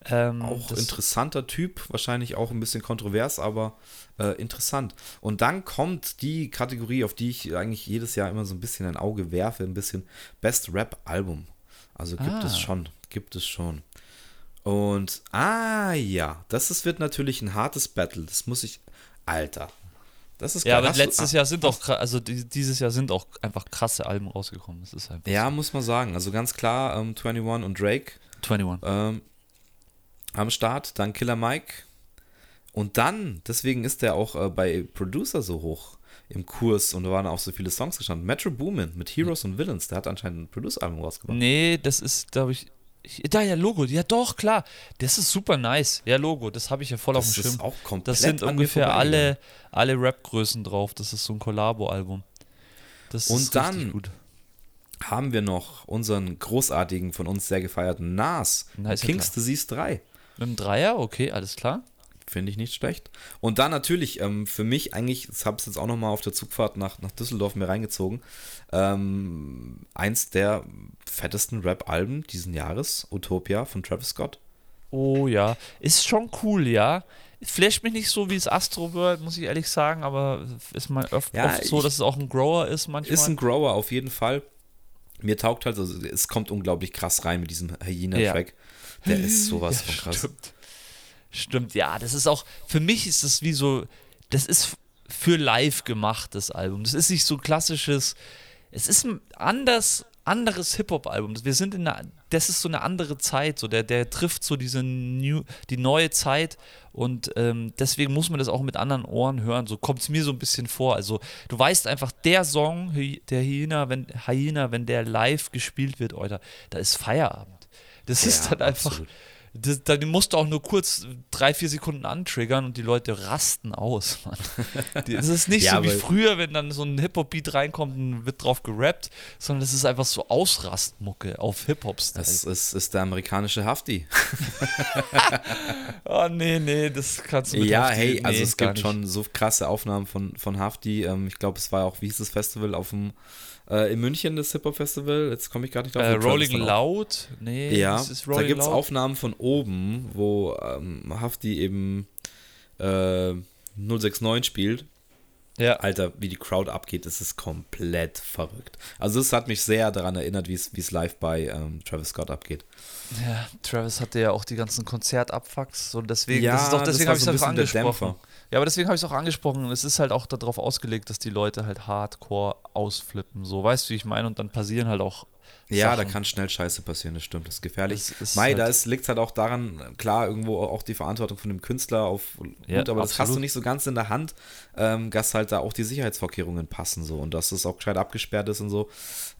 Ähm, auch interessanter Typ, wahrscheinlich auch ein bisschen kontrovers, aber äh, interessant. Und dann kommt die Kategorie, auf die ich eigentlich jedes Jahr immer so ein bisschen ein Auge werfe, ein bisschen Best Rap Album. Also gibt ah. es schon, gibt es schon. Und, ah ja, das ist, wird natürlich ein hartes Battle. Das muss ich, Alter. Das ist Ja, aber letztes du, Jahr sind auch, also dieses Jahr sind auch einfach krasse Alben rausgekommen. Das ist ja, so. muss man sagen. Also ganz klar, ähm, 21 und Drake. 21. Ähm, am Start, dann Killer Mike. Und dann, deswegen ist der auch äh, bei Producer so hoch im Kurs und da waren auch so viele Songs gestanden. Metro Boomin mit Heroes und Villains, der hat anscheinend ein Producer-Album rausgebracht. Nee, das ist, glaube ich, da ja, Logo, ja doch, klar. Das ist super nice. Ja, Logo, das habe ich ja voll das auf dem Schirm. Auch komplett das sind ungefähr alle, alle Rap-Größen drauf. Das ist so ein Kollabo-Album. Und dann haben wir noch unseren großartigen, von uns sehr gefeierten Nas. nice, King's Disease 3. Mit einem Dreier, okay, alles klar. Finde ich nicht schlecht. Und dann natürlich, ähm, für mich eigentlich, das habe ich jetzt auch nochmal auf der Zugfahrt nach, nach Düsseldorf mir reingezogen, ähm, eins der fettesten Rap-Alben diesen Jahres, Utopia von Travis Scott. Oh ja, ist schon cool, ja. Flasht mich nicht so wie das Astro World, muss ich ehrlich sagen, aber ist mal oft, ja, oft so, dass es auch ein Grower ist manchmal. Ist ein Grower auf jeden Fall. Mir taugt halt, also es kommt unglaublich krass rein mit diesem Hyena-Track. Ja. Der ist sowas ja, von krass. Stimmt. Stimmt, ja, das ist auch, für mich ist das wie so, das ist für live gemachtes Album. Das ist nicht so klassisches, es ist anders, anderes Hip-Hop-Album. Wir sind in einer, das ist so eine andere Zeit, so der, der trifft so diese new, die neue Zeit und ähm, deswegen muss man das auch mit anderen Ohren hören. So kommt es mir so ein bisschen vor. Also du weißt einfach, der Song, der Hyena, wenn, Hyena, wenn der live gespielt wird, Alter, da ist Feierabend. Das ja, ist dann einfach. Absolut. Das, dann musst du auch nur kurz drei, vier Sekunden antriggern und die Leute rasten aus, Mann. Das ist nicht ja, so wie früher, wenn dann so ein Hip-Hop-Beat reinkommt und wird drauf gerappt, sondern das ist einfach so Ausrastmucke auf Hip-Hop-Style. Das ist, ist der amerikanische Hafti. oh, nee, nee, das kannst du mit Ja, Hafti, hey, nee, also es gibt schon so krasse Aufnahmen von, von Hafti. Ähm, ich glaube, es war auch, wie hieß das Festival, auf dem äh, in München, das Hip-Hop-Festival. Jetzt komme ich gar nicht drauf. Äh, Rolling Loud? Nee, ja, da gibt es Aufnahmen von oben, wo ähm, Hafti eben äh, 069 spielt. Ja. Alter, wie die Crowd abgeht, das ist komplett verrückt. Also es hat mich sehr daran erinnert, wie es live bei ähm, Travis Scott abgeht. Ja, Travis hatte ja auch die ganzen Konzertabfucks und deswegen, ja, das ist doch, deswegen habe ich es so angesprochen. Ja, aber deswegen habe ich es auch angesprochen. Es ist halt auch darauf ausgelegt, dass die Leute halt hardcore ausflippen. So, weißt du, wie ich meine? Und dann passieren halt auch ja, Sachen. da kann schnell Scheiße passieren, das stimmt, das ist gefährlich. Das ist Mai, halt da liegt es halt auch daran, klar, irgendwo auch die Verantwortung von dem Künstler auf ja, gut, aber das hast du nicht so ganz in der Hand, ähm, dass halt da auch die Sicherheitsvorkehrungen passen so und dass es auch gescheit abgesperrt ist und so.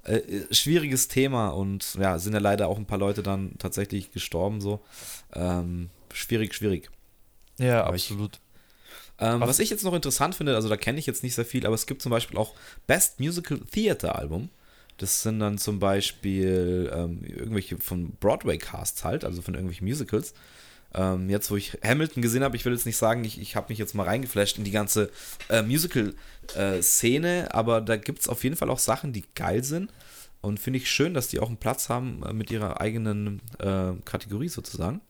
Äh, äh, schwieriges Thema und ja, sind ja leider auch ein paar Leute dann tatsächlich gestorben so. Ähm, schwierig, schwierig. Ja, aber absolut. Ähm, was ich jetzt noch interessant finde, also da kenne ich jetzt nicht sehr viel, aber es gibt zum Beispiel auch Best Musical Theater Album. Das sind dann zum Beispiel ähm, irgendwelche von Broadway-Casts halt, also von irgendwelchen Musicals. Ähm, jetzt, wo ich Hamilton gesehen habe, ich will jetzt nicht sagen, ich, ich habe mich jetzt mal reingeflasht in die ganze äh, Musical-Szene, äh, aber da gibt es auf jeden Fall auch Sachen, die geil sind. Und finde ich schön, dass die auch einen Platz haben äh, mit ihrer eigenen äh, Kategorie sozusagen.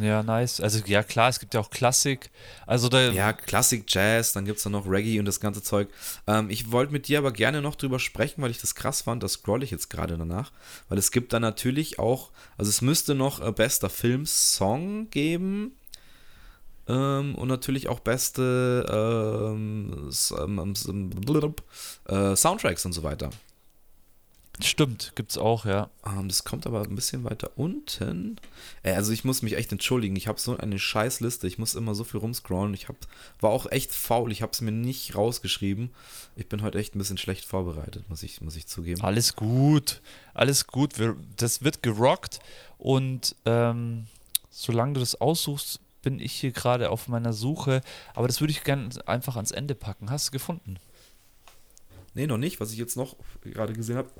Ja, nice. Also ja klar, es gibt ja auch Klassik. Also da ja, Klassik, Jazz, dann gibt es da noch Reggae und das ganze Zeug. Ähm, ich wollte mit dir aber gerne noch drüber sprechen, weil ich das krass fand. Das scroll ich jetzt gerade danach. Weil es gibt da natürlich auch, also es müsste noch äh, bester Film-Song geben. Ähm, und natürlich auch beste ähm, äh, Soundtracks und so weiter. Stimmt, gibt's auch, ja. Um, ähm, das kommt aber ein bisschen weiter unten. Äh, also ich muss mich echt entschuldigen. Ich habe so eine scheiß Liste. Ich muss immer so viel rumscrollen. Ich hab, war auch echt faul. Ich habe es mir nicht rausgeschrieben. Ich bin heute echt ein bisschen schlecht vorbereitet, muss ich, muss ich zugeben. Alles gut. Alles gut. Das wird gerockt. Und ähm, solange du das aussuchst, bin ich hier gerade auf meiner Suche. Aber das würde ich gerne einfach ans Ende packen. Hast du gefunden? Nee, noch nicht. Was ich jetzt noch gerade gesehen habe,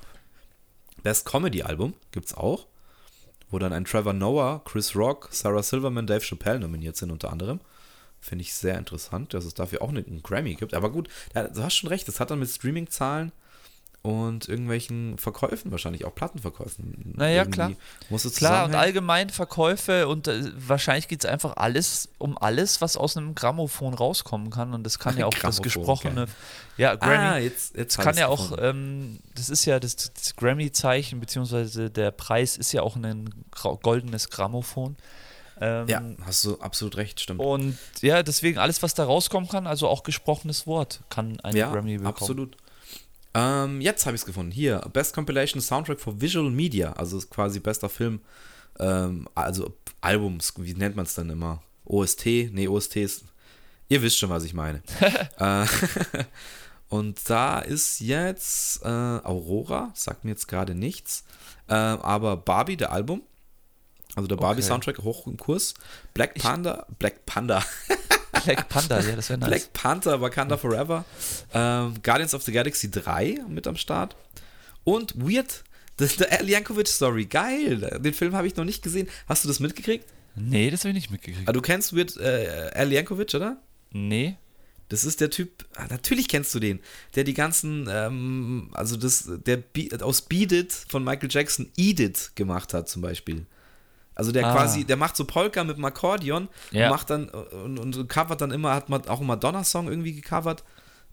Best Comedy Album gibt es auch, wo dann ein Trevor Noah, Chris Rock, Sarah Silverman, Dave Chappelle nominiert sind unter anderem. Finde ich sehr interessant, dass es dafür auch einen Grammy gibt. Aber gut, du hast schon recht, das hat dann mit Streaming-Zahlen und irgendwelchen Verkäufen wahrscheinlich, auch Plattenverkäufen. Naja, klar. Muss es klar, und allgemein Verkäufe und äh, wahrscheinlich geht es einfach alles um alles, was aus einem Grammophon rauskommen kann. Und das kann ja auch das gesprochene. Okay. Ja, Grammy. Ah, jetzt, jetzt kann ja auch, ähm, das ist ja das, das Grammy-Zeichen, beziehungsweise der Preis ist ja auch ein goldenes Grammophon. Ähm, ja, hast du absolut recht, stimmt. Und ja, deswegen alles, was da rauskommen kann, also auch gesprochenes Wort, kann ein ja, Grammy bekommen. Absolut. Ähm, jetzt habe ich es gefunden. Hier, Best Compilation Soundtrack for Visual Media, also quasi bester Film, ähm, also Albums, wie nennt man es dann immer? OST? Nee, OST ist. Ihr wisst schon, was ich meine. äh, und da ist jetzt äh, Aurora, sagt mir jetzt gerade nichts, äh, aber Barbie, der Album, also der Barbie-Soundtrack hoch im Kurs. Black Panda, ich Black Panda. Black Panther, ja, das wäre nice. Black Panther, Wakanda Forever. Ähm, Guardians of the Galaxy 3 mit am Start. Und Weird, das ist der Al Yankovic Story. Geil. Den Film habe ich noch nicht gesehen. Hast du das mitgekriegt? Nee, das habe ich nicht mitgekriegt. Ah, du kennst Weird äh, Al Yankovic, oder? Nee. Das ist der Typ, ah, natürlich kennst du den, der die ganzen, ähm, also das, der aus Beat It von Michael Jackson Edit gemacht hat zum Beispiel. Also der ah. quasi, der macht so Polka mit dem Akkordeon ja. und macht dann und, und covert dann immer, hat man auch einen Madonna-Song irgendwie gecovert.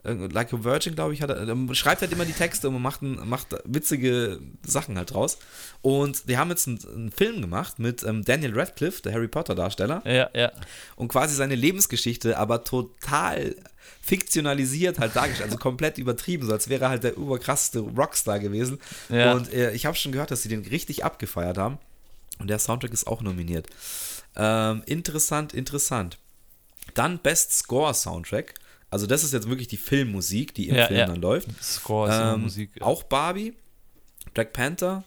Like a Virgin, glaube ich, hat er, schreibt halt immer die Texte und macht, macht witzige Sachen halt draus. Und die haben jetzt einen, einen Film gemacht mit ähm, Daniel Radcliffe, der Harry Potter-Darsteller. Ja, ja. Und quasi seine Lebensgeschichte, aber total fiktionalisiert halt dargestellt, also komplett übertrieben, so als wäre er halt der überkrasseste Rockstar gewesen. Ja. Und äh, ich habe schon gehört, dass sie den richtig abgefeiert haben. Und der Soundtrack ist auch nominiert. Ähm, interessant, interessant. Dann Best Score Soundtrack. Also das ist jetzt wirklich die Filmmusik, die im ja, Film ja. dann läuft. Score ist ähm, Musik. Ja. Auch Barbie, Black Panther,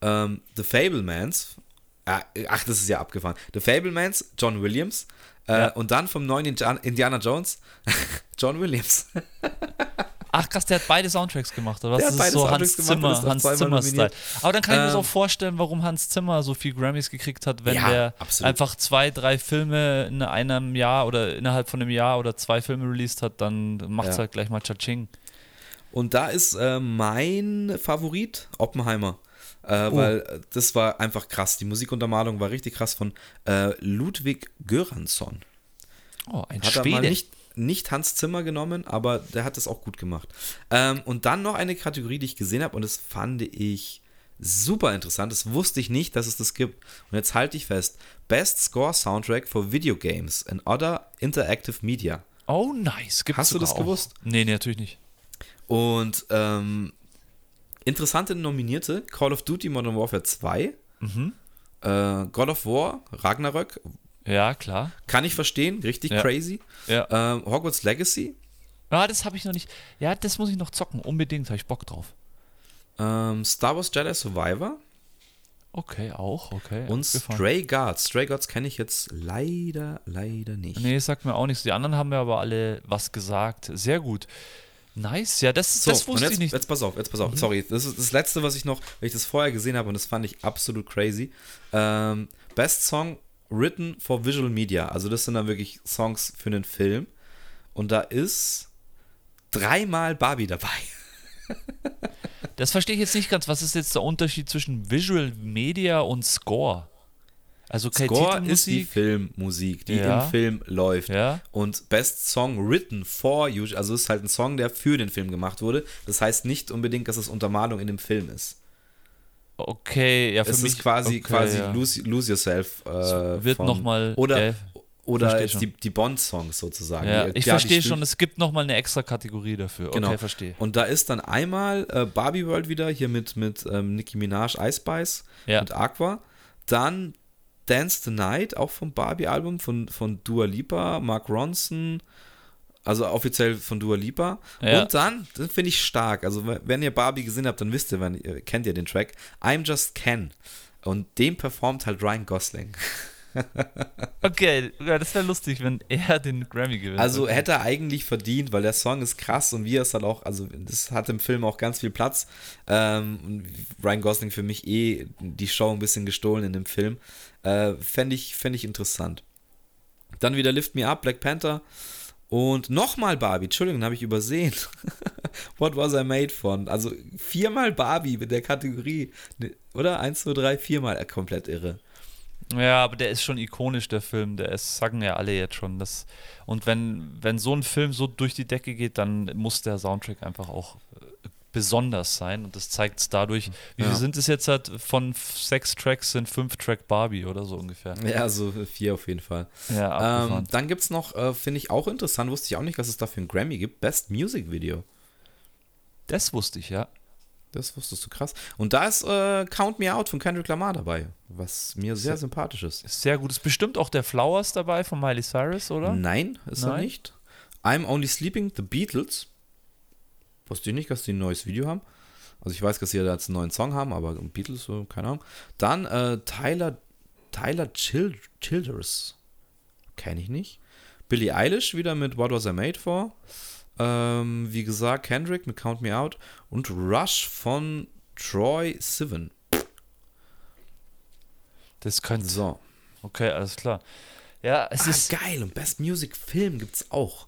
ähm, The Fablemans. Äh, ach, das ist ja abgefahren. The Fablemans, John Williams. Äh, und dann vom neuen Indiana Jones, John Williams. Ach krass, der hat beide Soundtracks gemacht, oder was? Der das ist so Hans Zimmer, Hans Zimmer-Style. Aber dann kann ich mir ähm, auch vorstellen, warum Hans Zimmer so viel Grammys gekriegt hat, wenn ja, der absolut. einfach zwei, drei Filme in einem Jahr oder innerhalb von einem Jahr oder zwei Filme released hat, dann macht es ja. halt gleich mal Cha-Ching. Und da ist äh, mein Favorit Oppenheimer. Äh, oh. Weil das war einfach krass. Die Musikuntermalung war richtig krass von äh, Ludwig Göransson. Oh, ein Hat Schwede. Er mal nicht, nicht Hans Zimmer genommen, aber der hat es auch gut gemacht. Ähm, und dann noch eine Kategorie, die ich gesehen habe und das fand ich super interessant. Das wusste ich nicht, dass es das gibt. Und jetzt halte ich fest: Best Score Soundtrack for Video Games and Other Interactive Media. Oh, nice. Gibt's Hast du das auch. gewusst? Nee, nee, natürlich nicht. Und ähm, interessante Nominierte: Call of Duty Modern Warfare 2, mhm. äh, God of War, Ragnarök, ja, klar. Kann ich verstehen, richtig ja. crazy. Ja. Ähm, Hogwarts Legacy. Ah, das habe ich noch nicht. Ja, das muss ich noch zocken, unbedingt, habe ich Bock drauf. Ähm, Star Wars Jedi Survivor. Okay, auch, okay. Und abgefahren. Stray Gods. Stray Gods kenne ich jetzt leider, leider nicht. Nee, sagt mir auch nichts. Die anderen haben mir aber alle was gesagt. Sehr gut. Nice, ja, das, So, das wusste jetzt, ich nicht. Mhm. jetzt pass auf, jetzt pass auf, sorry. Das ist das Letzte, was ich noch, weil ich das vorher gesehen habe und das fand ich absolut crazy. Ähm, Best Song written for Visual Media. Also das sind dann wirklich Songs für einen Film. Und da ist dreimal Barbie dabei. Das verstehe ich jetzt nicht ganz. Was ist jetzt der Unterschied zwischen Visual Media und Score? Also Score ist die. Filmmusik, die Ja. im Film läuft. Ja. Und Best Song Written for You, also ist halt ein Song, der für den Film gemacht wurde. Das heißt nicht unbedingt, dass es Untermalung in dem Film ist. Okay, ja, für es mich ist quasi, okay, quasi ja. lose, lose Yourself. Äh, wird von- noch mal, Oder, äh, oder jetzt schon. die, die Bond-Songs sozusagen. Ja, ich ja, verstehe schon, es gibt nochmal eine extra Kategorie dafür. Genau. Okay, verstehe. Und da ist dann einmal äh, Barbie World wieder, hier mit, mit ähm, Nicki Minaj, Ice Spice, Ja. mit Aqua. Dann Dance the Night, auch vom Barbie-Album, von, von Dua Lipa, Mark Ronson, also offiziell von Dua Lipa. Ja. Und dann, das finde ich stark, also wenn ihr Barbie gesehen habt, dann wisst ihr, wenn, kennt ihr den Track, I'm Just Ken. Und den performt halt Ryan Gosling. Okay, ja, das wäre lustig, wenn er den Grammy gewinnt. Also okay. hätte er eigentlich verdient, weil der Song ist krass und wie er es halt auch, also das hat im Film auch ganz viel Platz. Ähm, und Ryan Gosling für mich eh die Show ein bisschen gestohlen in dem Film. Äh, Fände ich, fänd ich interessant. Dann wieder Lift Me Up, Black Panther. Und nochmal Barbie, Entschuldigung, habe ich übersehen. What was I made von? Also viermal Barbie mit der Kategorie. Ne, Oder? Eins, zwei, drei, viermal. Äh, komplett irre. Ja, aber der ist schon ikonisch, der Film. Der ist, sagen ja alle jetzt schon. Das, und wenn, wenn so ein Film so durch die Decke geht, dann muss der Soundtrack einfach auch äh, besonders sein. Und das zeigt es dadurch. Wie Ja. viel sind es jetzt halt? Von sechs Tracks sind fünf Track Barbie oder so ungefähr. Ja, so vier auf jeden Fall. Ja. Ähm, dann gibt es noch, äh, finde ich auch interessant, wusste ich auch nicht, dass es dafür einen Grammy gibt, Best Music Video. das wusste ich, ja. Das wusstest du krass. Und da ist äh, Count Me Out von Kendrick Lamar dabei, was mir sehr Sehr- sympathisch ist. Ist sehr gut. Ist bestimmt auch der Flowers dabei von Miley Cyrus, oder? Nein, ist er Nein? nicht. I'm Only Sleeping, The Beatles. Wusste ich nicht, dass die ein neues Video haben. Also ich weiß, dass sie da jetzt einen neuen Song haben, aber Beatles, so, keine Ahnung. Dann äh, Tyler, Tyler Chil Childers. Kenne ich nicht. Billie Eilish wieder mit What Was I Made For. Ähm, wie gesagt, Kendrick mit Count Me Out. Und Rush von Troy Sivan. Das könnte. So. Okay, alles klar. Ja, es ah, ist. geil. Und Best Music Film gibt's auch.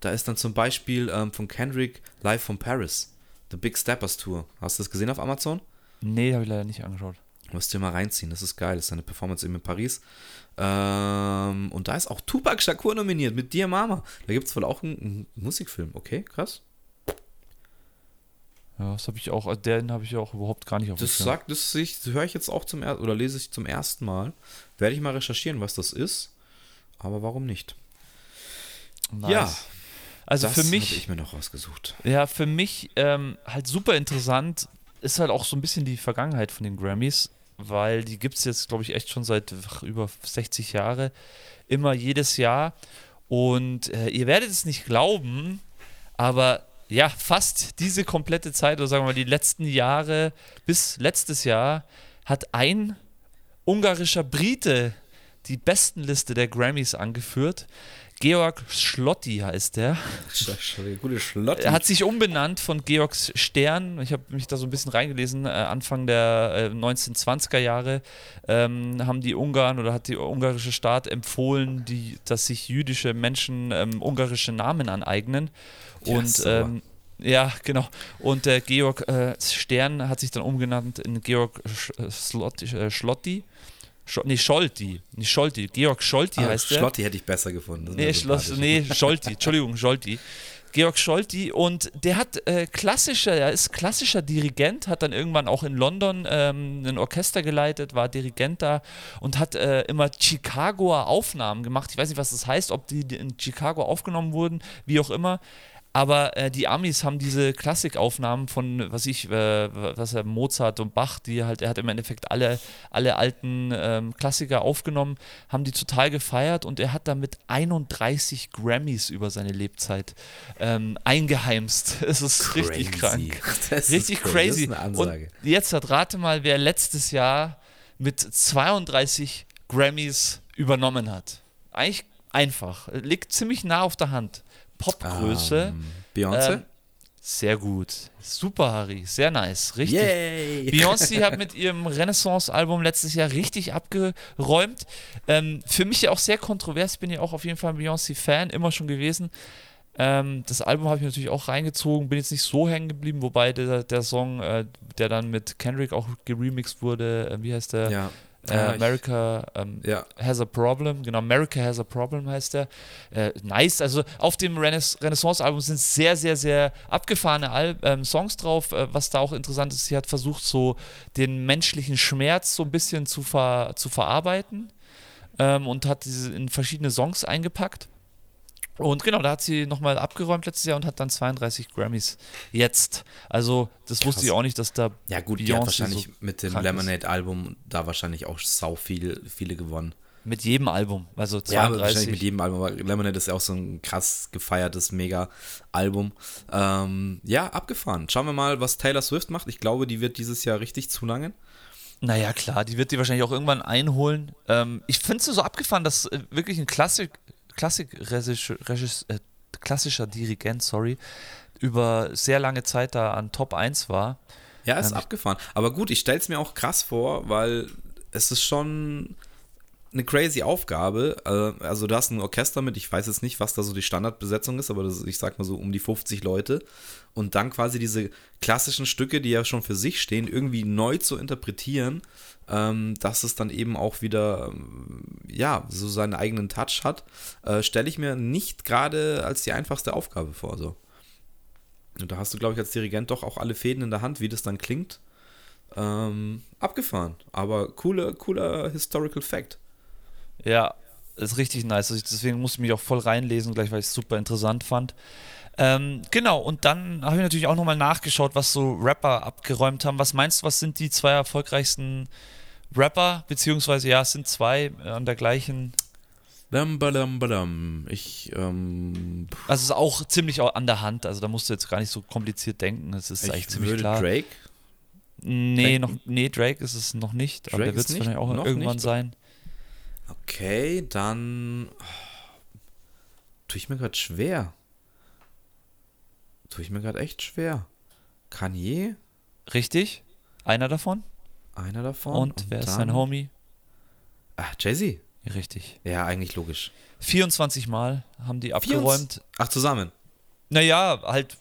Da ist dann zum Beispiel ähm, von Kendrick Live from Paris. The Big Steppers Tour. Hast du das gesehen auf Amazon? Nee, habe ich leider nicht angeschaut. Musst dir mal reinziehen. Das ist geil. Das ist eine Performance eben in Paris. Ähm, und da ist auch Tupac Shakur nominiert mit Dear Mama. Da gibt's wohl auch einen, einen Musikfilm. Okay, krass. Ja, das habe ich auch, den habe ich auch überhaupt gar nicht auf Das sagt, das, ich- das höre ich jetzt auch zum ersten oder lese ich zum ersten Mal. Werde ich mal recherchieren, was das ist. Aber warum nicht? Nice. Ja, Also das für mich, ich mir noch rausgesucht. ja, für mich ähm, halt super interessant ist halt auch so ein bisschen die Vergangenheit von den Grammys, weil die gibt es jetzt, glaube ich, echt schon seit über 60 Jahre, immer jedes Jahr. Und äh, ihr werdet es nicht glauben, aber ja, fast diese komplette Zeit, oder sagen wir mal die letzten Jahre bis letztes Jahr, hat ein ungarischer Brite die Bestenliste der Grammys angeführt. Georg Schlotti heißt der. Gute Schlotti. Er hat sich umbenannt von Georg Stern. Ich habe mich da so ein bisschen reingelesen. Äh, Anfang der äh, 1920er Jahre ähm, haben die Ungarn oder hat die ungarische Staat empfohlen, die, dass sich jüdische Menschen ähm, ungarische Namen aneignen. Ja, Und sauer. ähm, ja, genau. Und der Georg äh, Stern hat sich dann umgenannt in Georg Sch äh, äh, Schlotti. Scho nee, Scholti. Nicht Scholti. Georg Scholti Ah, heißt der. Schlotti hätte ich besser gefunden. Nee, Schloss, nee, Scholti, Entschuldigung, Scholti. Georg Scholti und der hat äh, klassischer, er ist klassischer Dirigent, hat dann irgendwann auch in London ähm, ein Orchester geleitet, war Dirigent da und hat äh, immer Chicagoer Aufnahmen gemacht. Ich weiß nicht, was das heißt, ob die in Chicago aufgenommen wurden, wie auch immer. Aber äh, die Amis haben diese Klassikaufnahmen von, was ich, äh, was er Mozart und Bach, die halt, er hat im Endeffekt alle, alle alten ähm, Klassiker aufgenommen, haben die total gefeiert und er hat damit 31 Grammys über seine Lebzeit ähm, eingeheimst. Es ist richtig Crazy. krank. Das Richtig cool. crazy. Das ist eine Und jetzt hat rate mal, wer letztes Jahr mit 32 Grammys übernommen hat. Eigentlich einfach. Liegt ziemlich nah auf der Hand. Popgröße. Ähm, Beyoncé? Ähm, sehr gut. Super, Harry. Sehr nice. Richtig. Yay! Beyoncé hat mit ihrem Renaissance-Album letztes Jahr richtig abgeräumt. Ähm, für mich ja auch sehr kontrovers. Bin ja auch auf jeden Fall ein Beyoncé-Fan, immer schon gewesen. Ähm, das Album habe ich natürlich auch reingezogen, bin jetzt nicht so hängen geblieben, wobei der, der Song, äh, der dann mit Kendrick auch geremixed wurde, äh, wie heißt der? Ja. Äh, Ja, America ähm, Ja. Has a Problem, genau, America Has a Problem heißt der. Äh, nice, also auf dem Renais Renaissance-Album sind sehr, sehr, sehr abgefahrene Al ähm, Songs drauf. Äh, was da auch interessant ist, sie hat versucht, so den menschlichen Schmerz so ein bisschen zu, ver zu verarbeiten ähm, und hat diese in verschiedene Songs eingepackt. Und genau, da hat sie nochmal abgeräumt letztes Jahr und hat dann 32 Grammys jetzt. Also, das wusste Krass. ich auch nicht, dass da Ja, gut, die hat wahrscheinlich so mit dem. Lemonade-Album da wahrscheinlich auch sau viel, viele gewonnen. mit jedem Album, also Ja, aber wahrscheinlich 32. mit jedem Album. Aber Lemonade ist ja auch so ein krass gefeiertes Mega-Album. Ähm, ja, abgefahren. Schauen wir mal, was Taylor Swift macht. Ich glaube, die wird dieses Jahr richtig zulangen. Naja, klar, die wird die wahrscheinlich auch irgendwann einholen. Ähm, ich finde es so abgefahren, dass äh, wirklich ein Klassik, äh, klassischer Dirigent, sorry, über sehr lange Zeit da an Top 1 war. Ja, ist Ähm, abgefahren. Aber gut, ich stelle es mir auch krass vor, weil es ist schon eine crazy Aufgabe. Äh, Also du hast ein Orchester mit, ich weiß jetzt nicht, was da so die Standardbesetzung ist, aber das, ich sag mal so um die 50 Leute. Und dann quasi diese klassischen Stücke, die ja schon für sich stehen, irgendwie neu zu interpretieren, ähm, dass es dann eben auch wieder, ähm, ja, so seinen eigenen Touch hat, äh, stelle ich mir nicht gerade als die einfachste Aufgabe vor. So. Und da hast du, glaube ich, als Dirigent doch auch alle Fäden in der Hand, wie das dann klingt. Ähm, abgefahren. Aber cooler, cooler Historical Fact. Ja, ist richtig nice. Also deswegen musste ich mich auch voll reinlesen, gleich weil ich es super interessant fand. Ähm, genau, und dann habe ich natürlich auch nochmal nachgeschaut, was so Rapper abgeräumt haben. Was meinst du, was sind die zwei erfolgreichsten Rapper? Beziehungsweise, ja, es sind zwei äh, an der gleichen. Dum, badum, badum. Ich, ähm, Also es ist auch ziemlich an der Hand. Also da musst du jetzt gar nicht so kompliziert denken. Es ist eigentlich ich ziemlich würde klar. Drake. nee, noch, denken. nee, Drake ist es noch nicht. aber Drake der wird es wahrscheinlich auch noch irgendwann nicht? sein. Okay, dann oh, tue ich mir gerade schwer. Tue ich mir gerade echt schwer. Kanye, Richtig? Einer davon? einer davon. Und, wer ist sein Homie? Ah, Jay-Z. Richtig. Ja, eigentlich logisch. 24 Mal haben die abgeräumt. Ach, zusammen. Naja, halt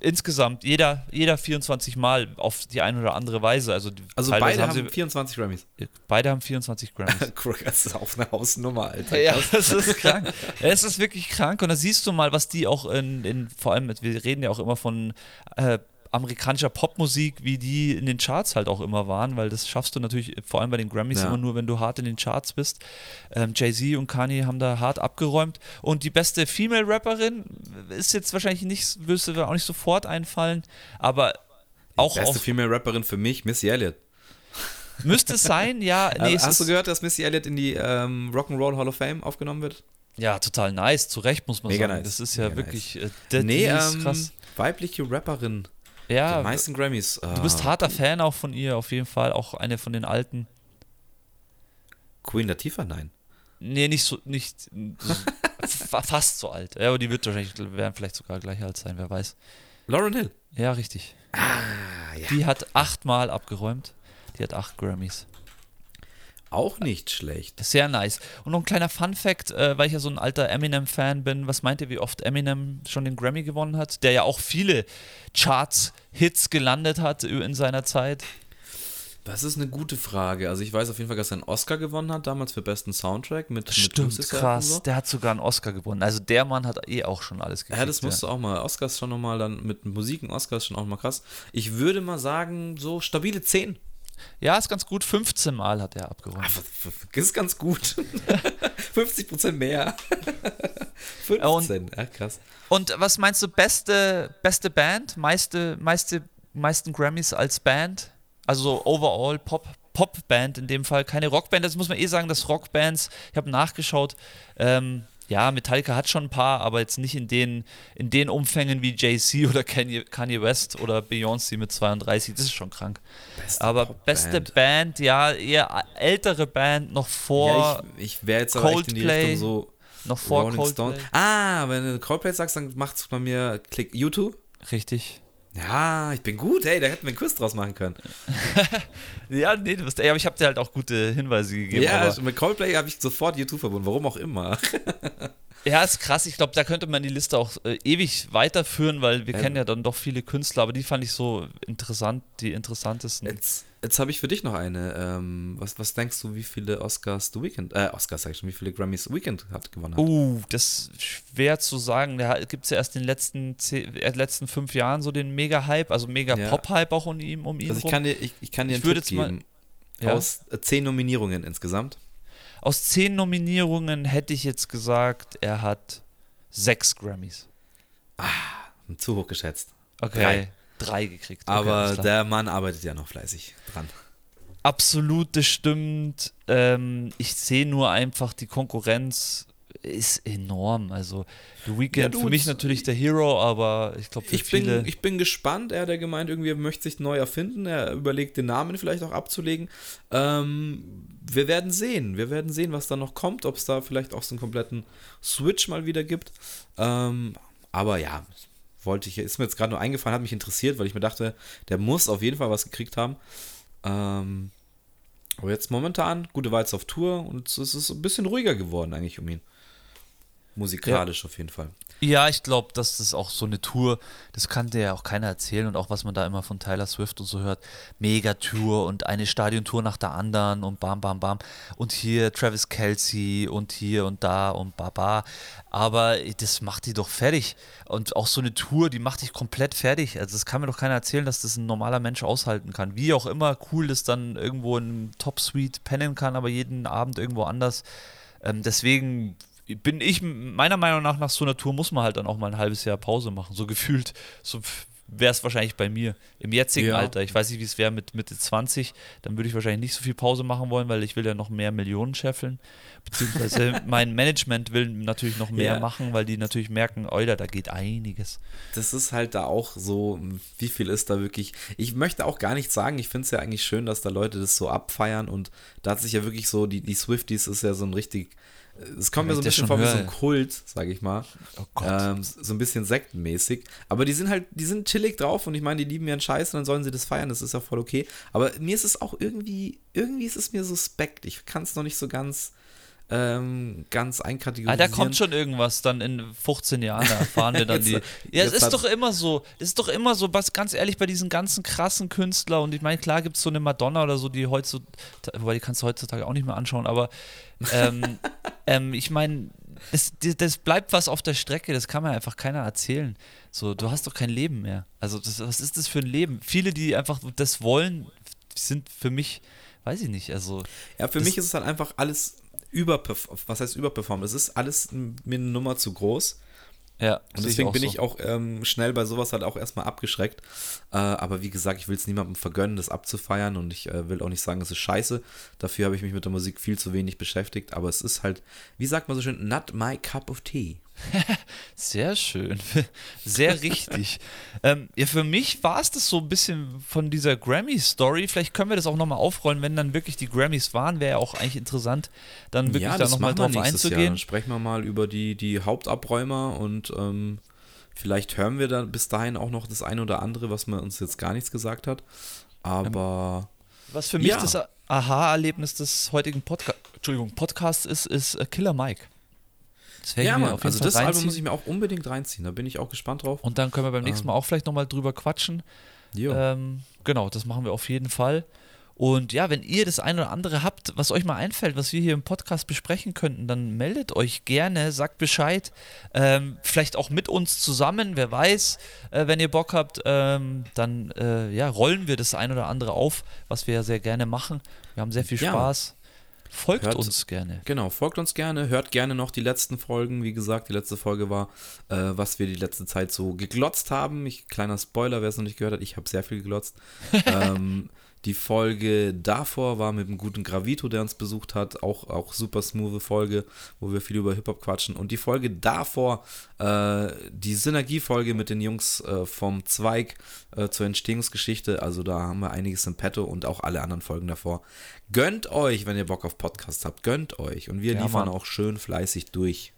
insgesamt, jeder, jeder 24 Mal auf die eine oder andere Weise. Also, Also beide haben, sie, 24 Grammys. beide haben 24 Grammys. Das ist auf eine Hausnummer, Alter. ja, das ist krank. Es ist wirklich krank. Und da siehst du mal, was die auch in, in vor allem, wir reden ja auch immer von äh, amerikanischer Popmusik, wie die in den Charts halt auch immer waren, weil das schaffst du natürlich vor allem bei den Grammys Ja. immer nur, wenn du hart in den Charts bist. Ähm, Jay-Z und Kanye haben da hart abgeräumt. Und die beste Female-Rapperin ist jetzt wahrscheinlich nicht, wirst du auch nicht sofort einfallen, aber auch Beste auf, Female Rapperin für mich, Missy Elliott. müsste es sein, ja. Nee, es Hast du gehört, dass Missy Elliott in die ähm, Rock'n'Roll Hall of Fame aufgenommen wird? ja, total nice, zu Recht muss man Mega sagen. nice, Das ist ja mega wirklich, äh, der, nee, die ist ähm, krass. weibliche Rapperin. Ja, die meisten Grammys. Du bist harter Fan auch von ihr, auf jeden Fall. Auch eine von den alten. Queen Latifah, nein. Nee, nicht so, nicht fa- fast so alt. Ja, aber die wird wahrscheinlich, werden vielleicht sogar gleich alt sein, wer weiß. Lauren Hill. Ja, richtig. Ah, ja. Die hat achtmal abgeräumt. Die hat acht Grammys. Auch nicht schlecht. Sehr nice. Und noch ein kleiner Fun-Fact, äh, weil ich ja so ein alter Eminem-Fan bin. Was meint ihr, wie oft Eminem schon den Grammy gewonnen hat? Der ja auch viele Charts-Hits gelandet hat in seiner Zeit. Das ist eine gute Frage. Also ich weiß auf jeden Fall, dass er einen Oscar gewonnen hat, damals für besten Soundtrack mit, mit Stimmt, und krass. so. Der hat sogar einen Oscar gewonnen. Also der Mann hat eh auch schon alles gekriegt. Ja, das musst du auch mal. Oscar ist schon nochmal dann mit Musik ein Oscar ist schon auch mal krass. Ich würde mal sagen, so stabile 10. Ja, ist ganz gut. 15 Mal hat er abgeräumt. Ah, ist ganz gut. 50% mehr. 15. Ja, krass. Und was meinst du, beste, beste Band? Meiste, meiste, meisten Grammys als Band? Also so overall Pop, Popband in dem Fall, keine Rockband. Das muss man eh sagen, dass Rockbands, ich habe nachgeschaut, ähm, ja, Metallica hat schon ein paar, aber jetzt nicht in den, in den Umfängen wie Jay-Z oder Kanye, Kanye West oder Beyoncé mit 32. Das ist schon krank. Beste aber Popband. beste Band, ja, eher ältere Band, noch vor. Ja, ich, ich wäre jetzt aber echt in die Richtung so. Noch vor Rolling Coldplay. Stone. Ah, wenn du Coldplay sagst, dann macht es bei mir Klick. YouTube? Richtig. Ja, ich bin gut, hey, da hätten wir einen Quiz draus machen können. ja, nee, du bist, ey, aber ich habe dir halt auch gute Hinweise gegeben. Ja, aber. mit Coldplay habe ich sofort YouTube verbunden, warum auch immer. ja, ist krass. Ich glaube, da könnte man die Liste auch äh, ewig weiterführen, weil wir ähm. kennen ja dann doch viele Künstler, aber die fand ich so interessant, die interessantesten. Jetzt, Jetzt habe ich für dich noch eine. Ähm, was, was denkst du, wie viele Oscars du Weekend, äh, Oscars sag ich schon, wie viele Grammys Weekend hat gewonnen hat? Uh, das ist schwer zu sagen. Da gibt es ja erst in den letzten, zehn, äh, letzten fünf Jahren so den Mega-Hype, also Mega-Pop-Hype auch um ihn, um ihn Also ich kann dir, ich, ich kann dir einen Tipp geben. Mal, ja? Aus äh, zehn Nominierungen insgesamt. Aus zehn Nominierungen hätte ich jetzt gesagt, er hat sechs Grammys. Ah, zu hoch geschätzt. Okay. Drei drei gekriegt. Okay, Aber der Mann arbeitet ja noch fleißig dran. Absolut, das stimmt. Ähm, ich sehe nur einfach, die Konkurrenz ist enorm. Also The Weeknd ja, für mich natürlich der Hero, aber ich glaube für ich viele. Bin, ich bin gespannt. Er hat ja gemeint, irgendwie möchte sich neu erfinden. Er überlegt, den Namen vielleicht auch abzulegen. Ähm, wir werden sehen. Wir werden sehen, was da noch kommt. Ob es da vielleicht auch so einen kompletten Switch mal wieder gibt. Ähm, aber ja, wollte ich, ist mir jetzt gerade nur eingefallen, hat mich interessiert, weil ich mir dachte, der muss auf jeden Fall was gekriegt haben. Ähm, aber jetzt momentan, gute Weiz auf Tour und es ist ein bisschen ruhiger geworden eigentlich um ihn. Musikalisch ja. auf jeden Fall. Ja, ich glaube, dass das auch so eine Tour, das kann dir ja auch keiner erzählen und auch was man da immer von Tyler Swift und so hört, Megatour und eine Stadiontour nach der anderen und bam, bam, bam. Und hier Travis Kelsey und hier und da und baba, aber das macht die doch fertig. Und auch so eine Tour, die macht dich komplett fertig, also das kann mir doch keiner erzählen, dass das ein normaler Mensch aushalten kann, wie auch immer cool das dann irgendwo in Top Suite pennen kann, aber jeden Abend irgendwo anders, ähm, deswegen bin ich, meiner Meinung nach, nach so einer Tour muss man halt dann auch mal ein halbes Jahr Pause machen. So gefühlt, so wäre es wahrscheinlich bei mir im jetzigen ja. Alter. Ich weiß nicht, wie es wäre mit Mitte 20. Dann würde ich wahrscheinlich nicht so viel Pause machen wollen, weil ich will ja noch mehr Millionen scheffeln. Beziehungsweise mein Management will natürlich noch mehr ja. machen, weil die natürlich merken, Alter, da geht einiges. Das ist halt da auch so, wie viel ist da wirklich. Ich möchte auch gar nicht sagen, ich finde es ja eigentlich schön, dass da Leute das so abfeiern und da hat sich ja wirklich so, die, die Swifties ist ja so ein richtig es kommt mir so ein bisschen vor wie so ein Kult, sage ich mal. Oh ähm, so ein bisschen sektenmäßig. Aber die sind halt, die sind chillig drauf und ich meine, die lieben ihren Scheiß und dann sollen sie das feiern, das ist ja voll okay. Aber mir ist es auch irgendwie, irgendwie ist es mir suspekt. Ich kann es noch nicht so ganz ähm, ganz einkategorisieren. Ah, da kommt schon irgendwas dann in 15 Jahren, da erfahren wir dann jetzt, die. Ja, es ist doch immer so, es ist doch immer so, was ganz ehrlich, bei diesen ganzen krassen Künstlern und ich meine, klar gibt es so eine Madonna oder so, die heutzutage, wobei die kannst du heutzutage auch nicht mehr anschauen, aber ähm, ähm, ich meine, das, das, bleibt was auf der Strecke, das kann mir einfach keiner erzählen. So, du hast doch kein Leben mehr. Also, das, was ist das für ein Leben? Viele, die einfach das wollen, sind für mich, weiß ich nicht, also. Ja, für mich ist es halt einfach alles überperformt. Was heißt überperformt? Es ist alles mir eine Nummer zu groß. Ja, und deswegen ich bin so. ich auch ähm, schnell bei sowas halt auch erstmal abgeschreckt. Äh, aber wie gesagt, ich will es niemandem vergönnen, das abzufeiern und ich äh, will auch nicht sagen, es ist scheiße. Dafür habe ich mich mit der Musik viel zu wenig beschäftigt. Aber es ist halt, wie sagt man so schön, not my cup of tea. Sehr schön. Sehr richtig. ähm, ja, für mich war es das so ein bisschen von dieser Grammy-Story. Vielleicht können wir das auch nochmal aufrollen, wenn dann wirklich die Grammys waren. Wäre ja auch eigentlich interessant, dann wirklich ja, da nochmal drauf einzugehen. Jahr. Dann sprechen wir mal über die, die Hauptabräumer und ähm, vielleicht hören wir dann bis dahin auch noch das eine oder andere, was man uns jetzt gar nichts gesagt hat. Aber. Was für mich ja. das Aha-Erlebnis des heutigen Podca Podcasts ist, ist äh, Killer Mike. Ja, Mann, also Fall das reinziehen. Album muss ich mir auch unbedingt reinziehen. Da bin ich auch gespannt drauf. Und dann können wir beim nächsten Mal ähm. auch vielleicht nochmal drüber quatschen. Ähm, genau, das machen wir auf jeden Fall. Und ja, wenn ihr das eine oder andere habt, was euch mal einfällt, was wir hier im Podcast besprechen könnten, dann meldet euch gerne, sagt Bescheid. Ähm, vielleicht auch mit uns zusammen, wer weiß, äh, wenn ihr Bock habt, ähm, dann äh, ja, rollen wir das ein oder andere auf, was wir ja sehr gerne machen. Wir haben sehr viel Spaß. Ja. Folgt hört, uns gerne. Genau, folgt uns gerne. Hört gerne noch die letzten Folgen. Wie gesagt, die letzte Folge war, äh, was wir die letzte Zeit so geglotzt haben. Ich, kleiner Spoiler, wer es noch nicht gehört hat, ich habe sehr viel geglotzt. ähm, Die Folge davor war mit einem guten Gravito, der uns besucht hat. Auch, auch super smooth Folge, wo wir viel über Hip-Hop quatschen. Und die Folge davor, äh, die Synergiefolge mit den Jungs äh, vom Zweig äh, zur Entstehungsgeschichte. Also da haben wir einiges im Petto und auch alle anderen Folgen davor. Gönnt euch, wenn ihr Bock auf Podcast habt. Gönnt euch. Und wir Ja, liefern Mann. auch schön fleißig durch.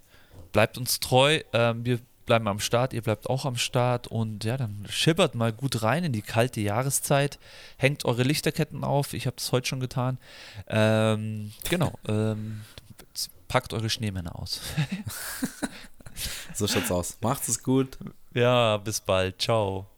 Bleibt uns treu. Ähm, wir bleiben am Start, ihr bleibt auch am Start und ja, dann schippert mal gut rein in die kalte Jahreszeit. Hängt eure Lichterketten auf. Ich habe das heute schon getan. Ähm, genau. Ähm, packt eure Schneemänner aus. So schaut's aus. Macht's es gut. ja, bis bald. Ciao.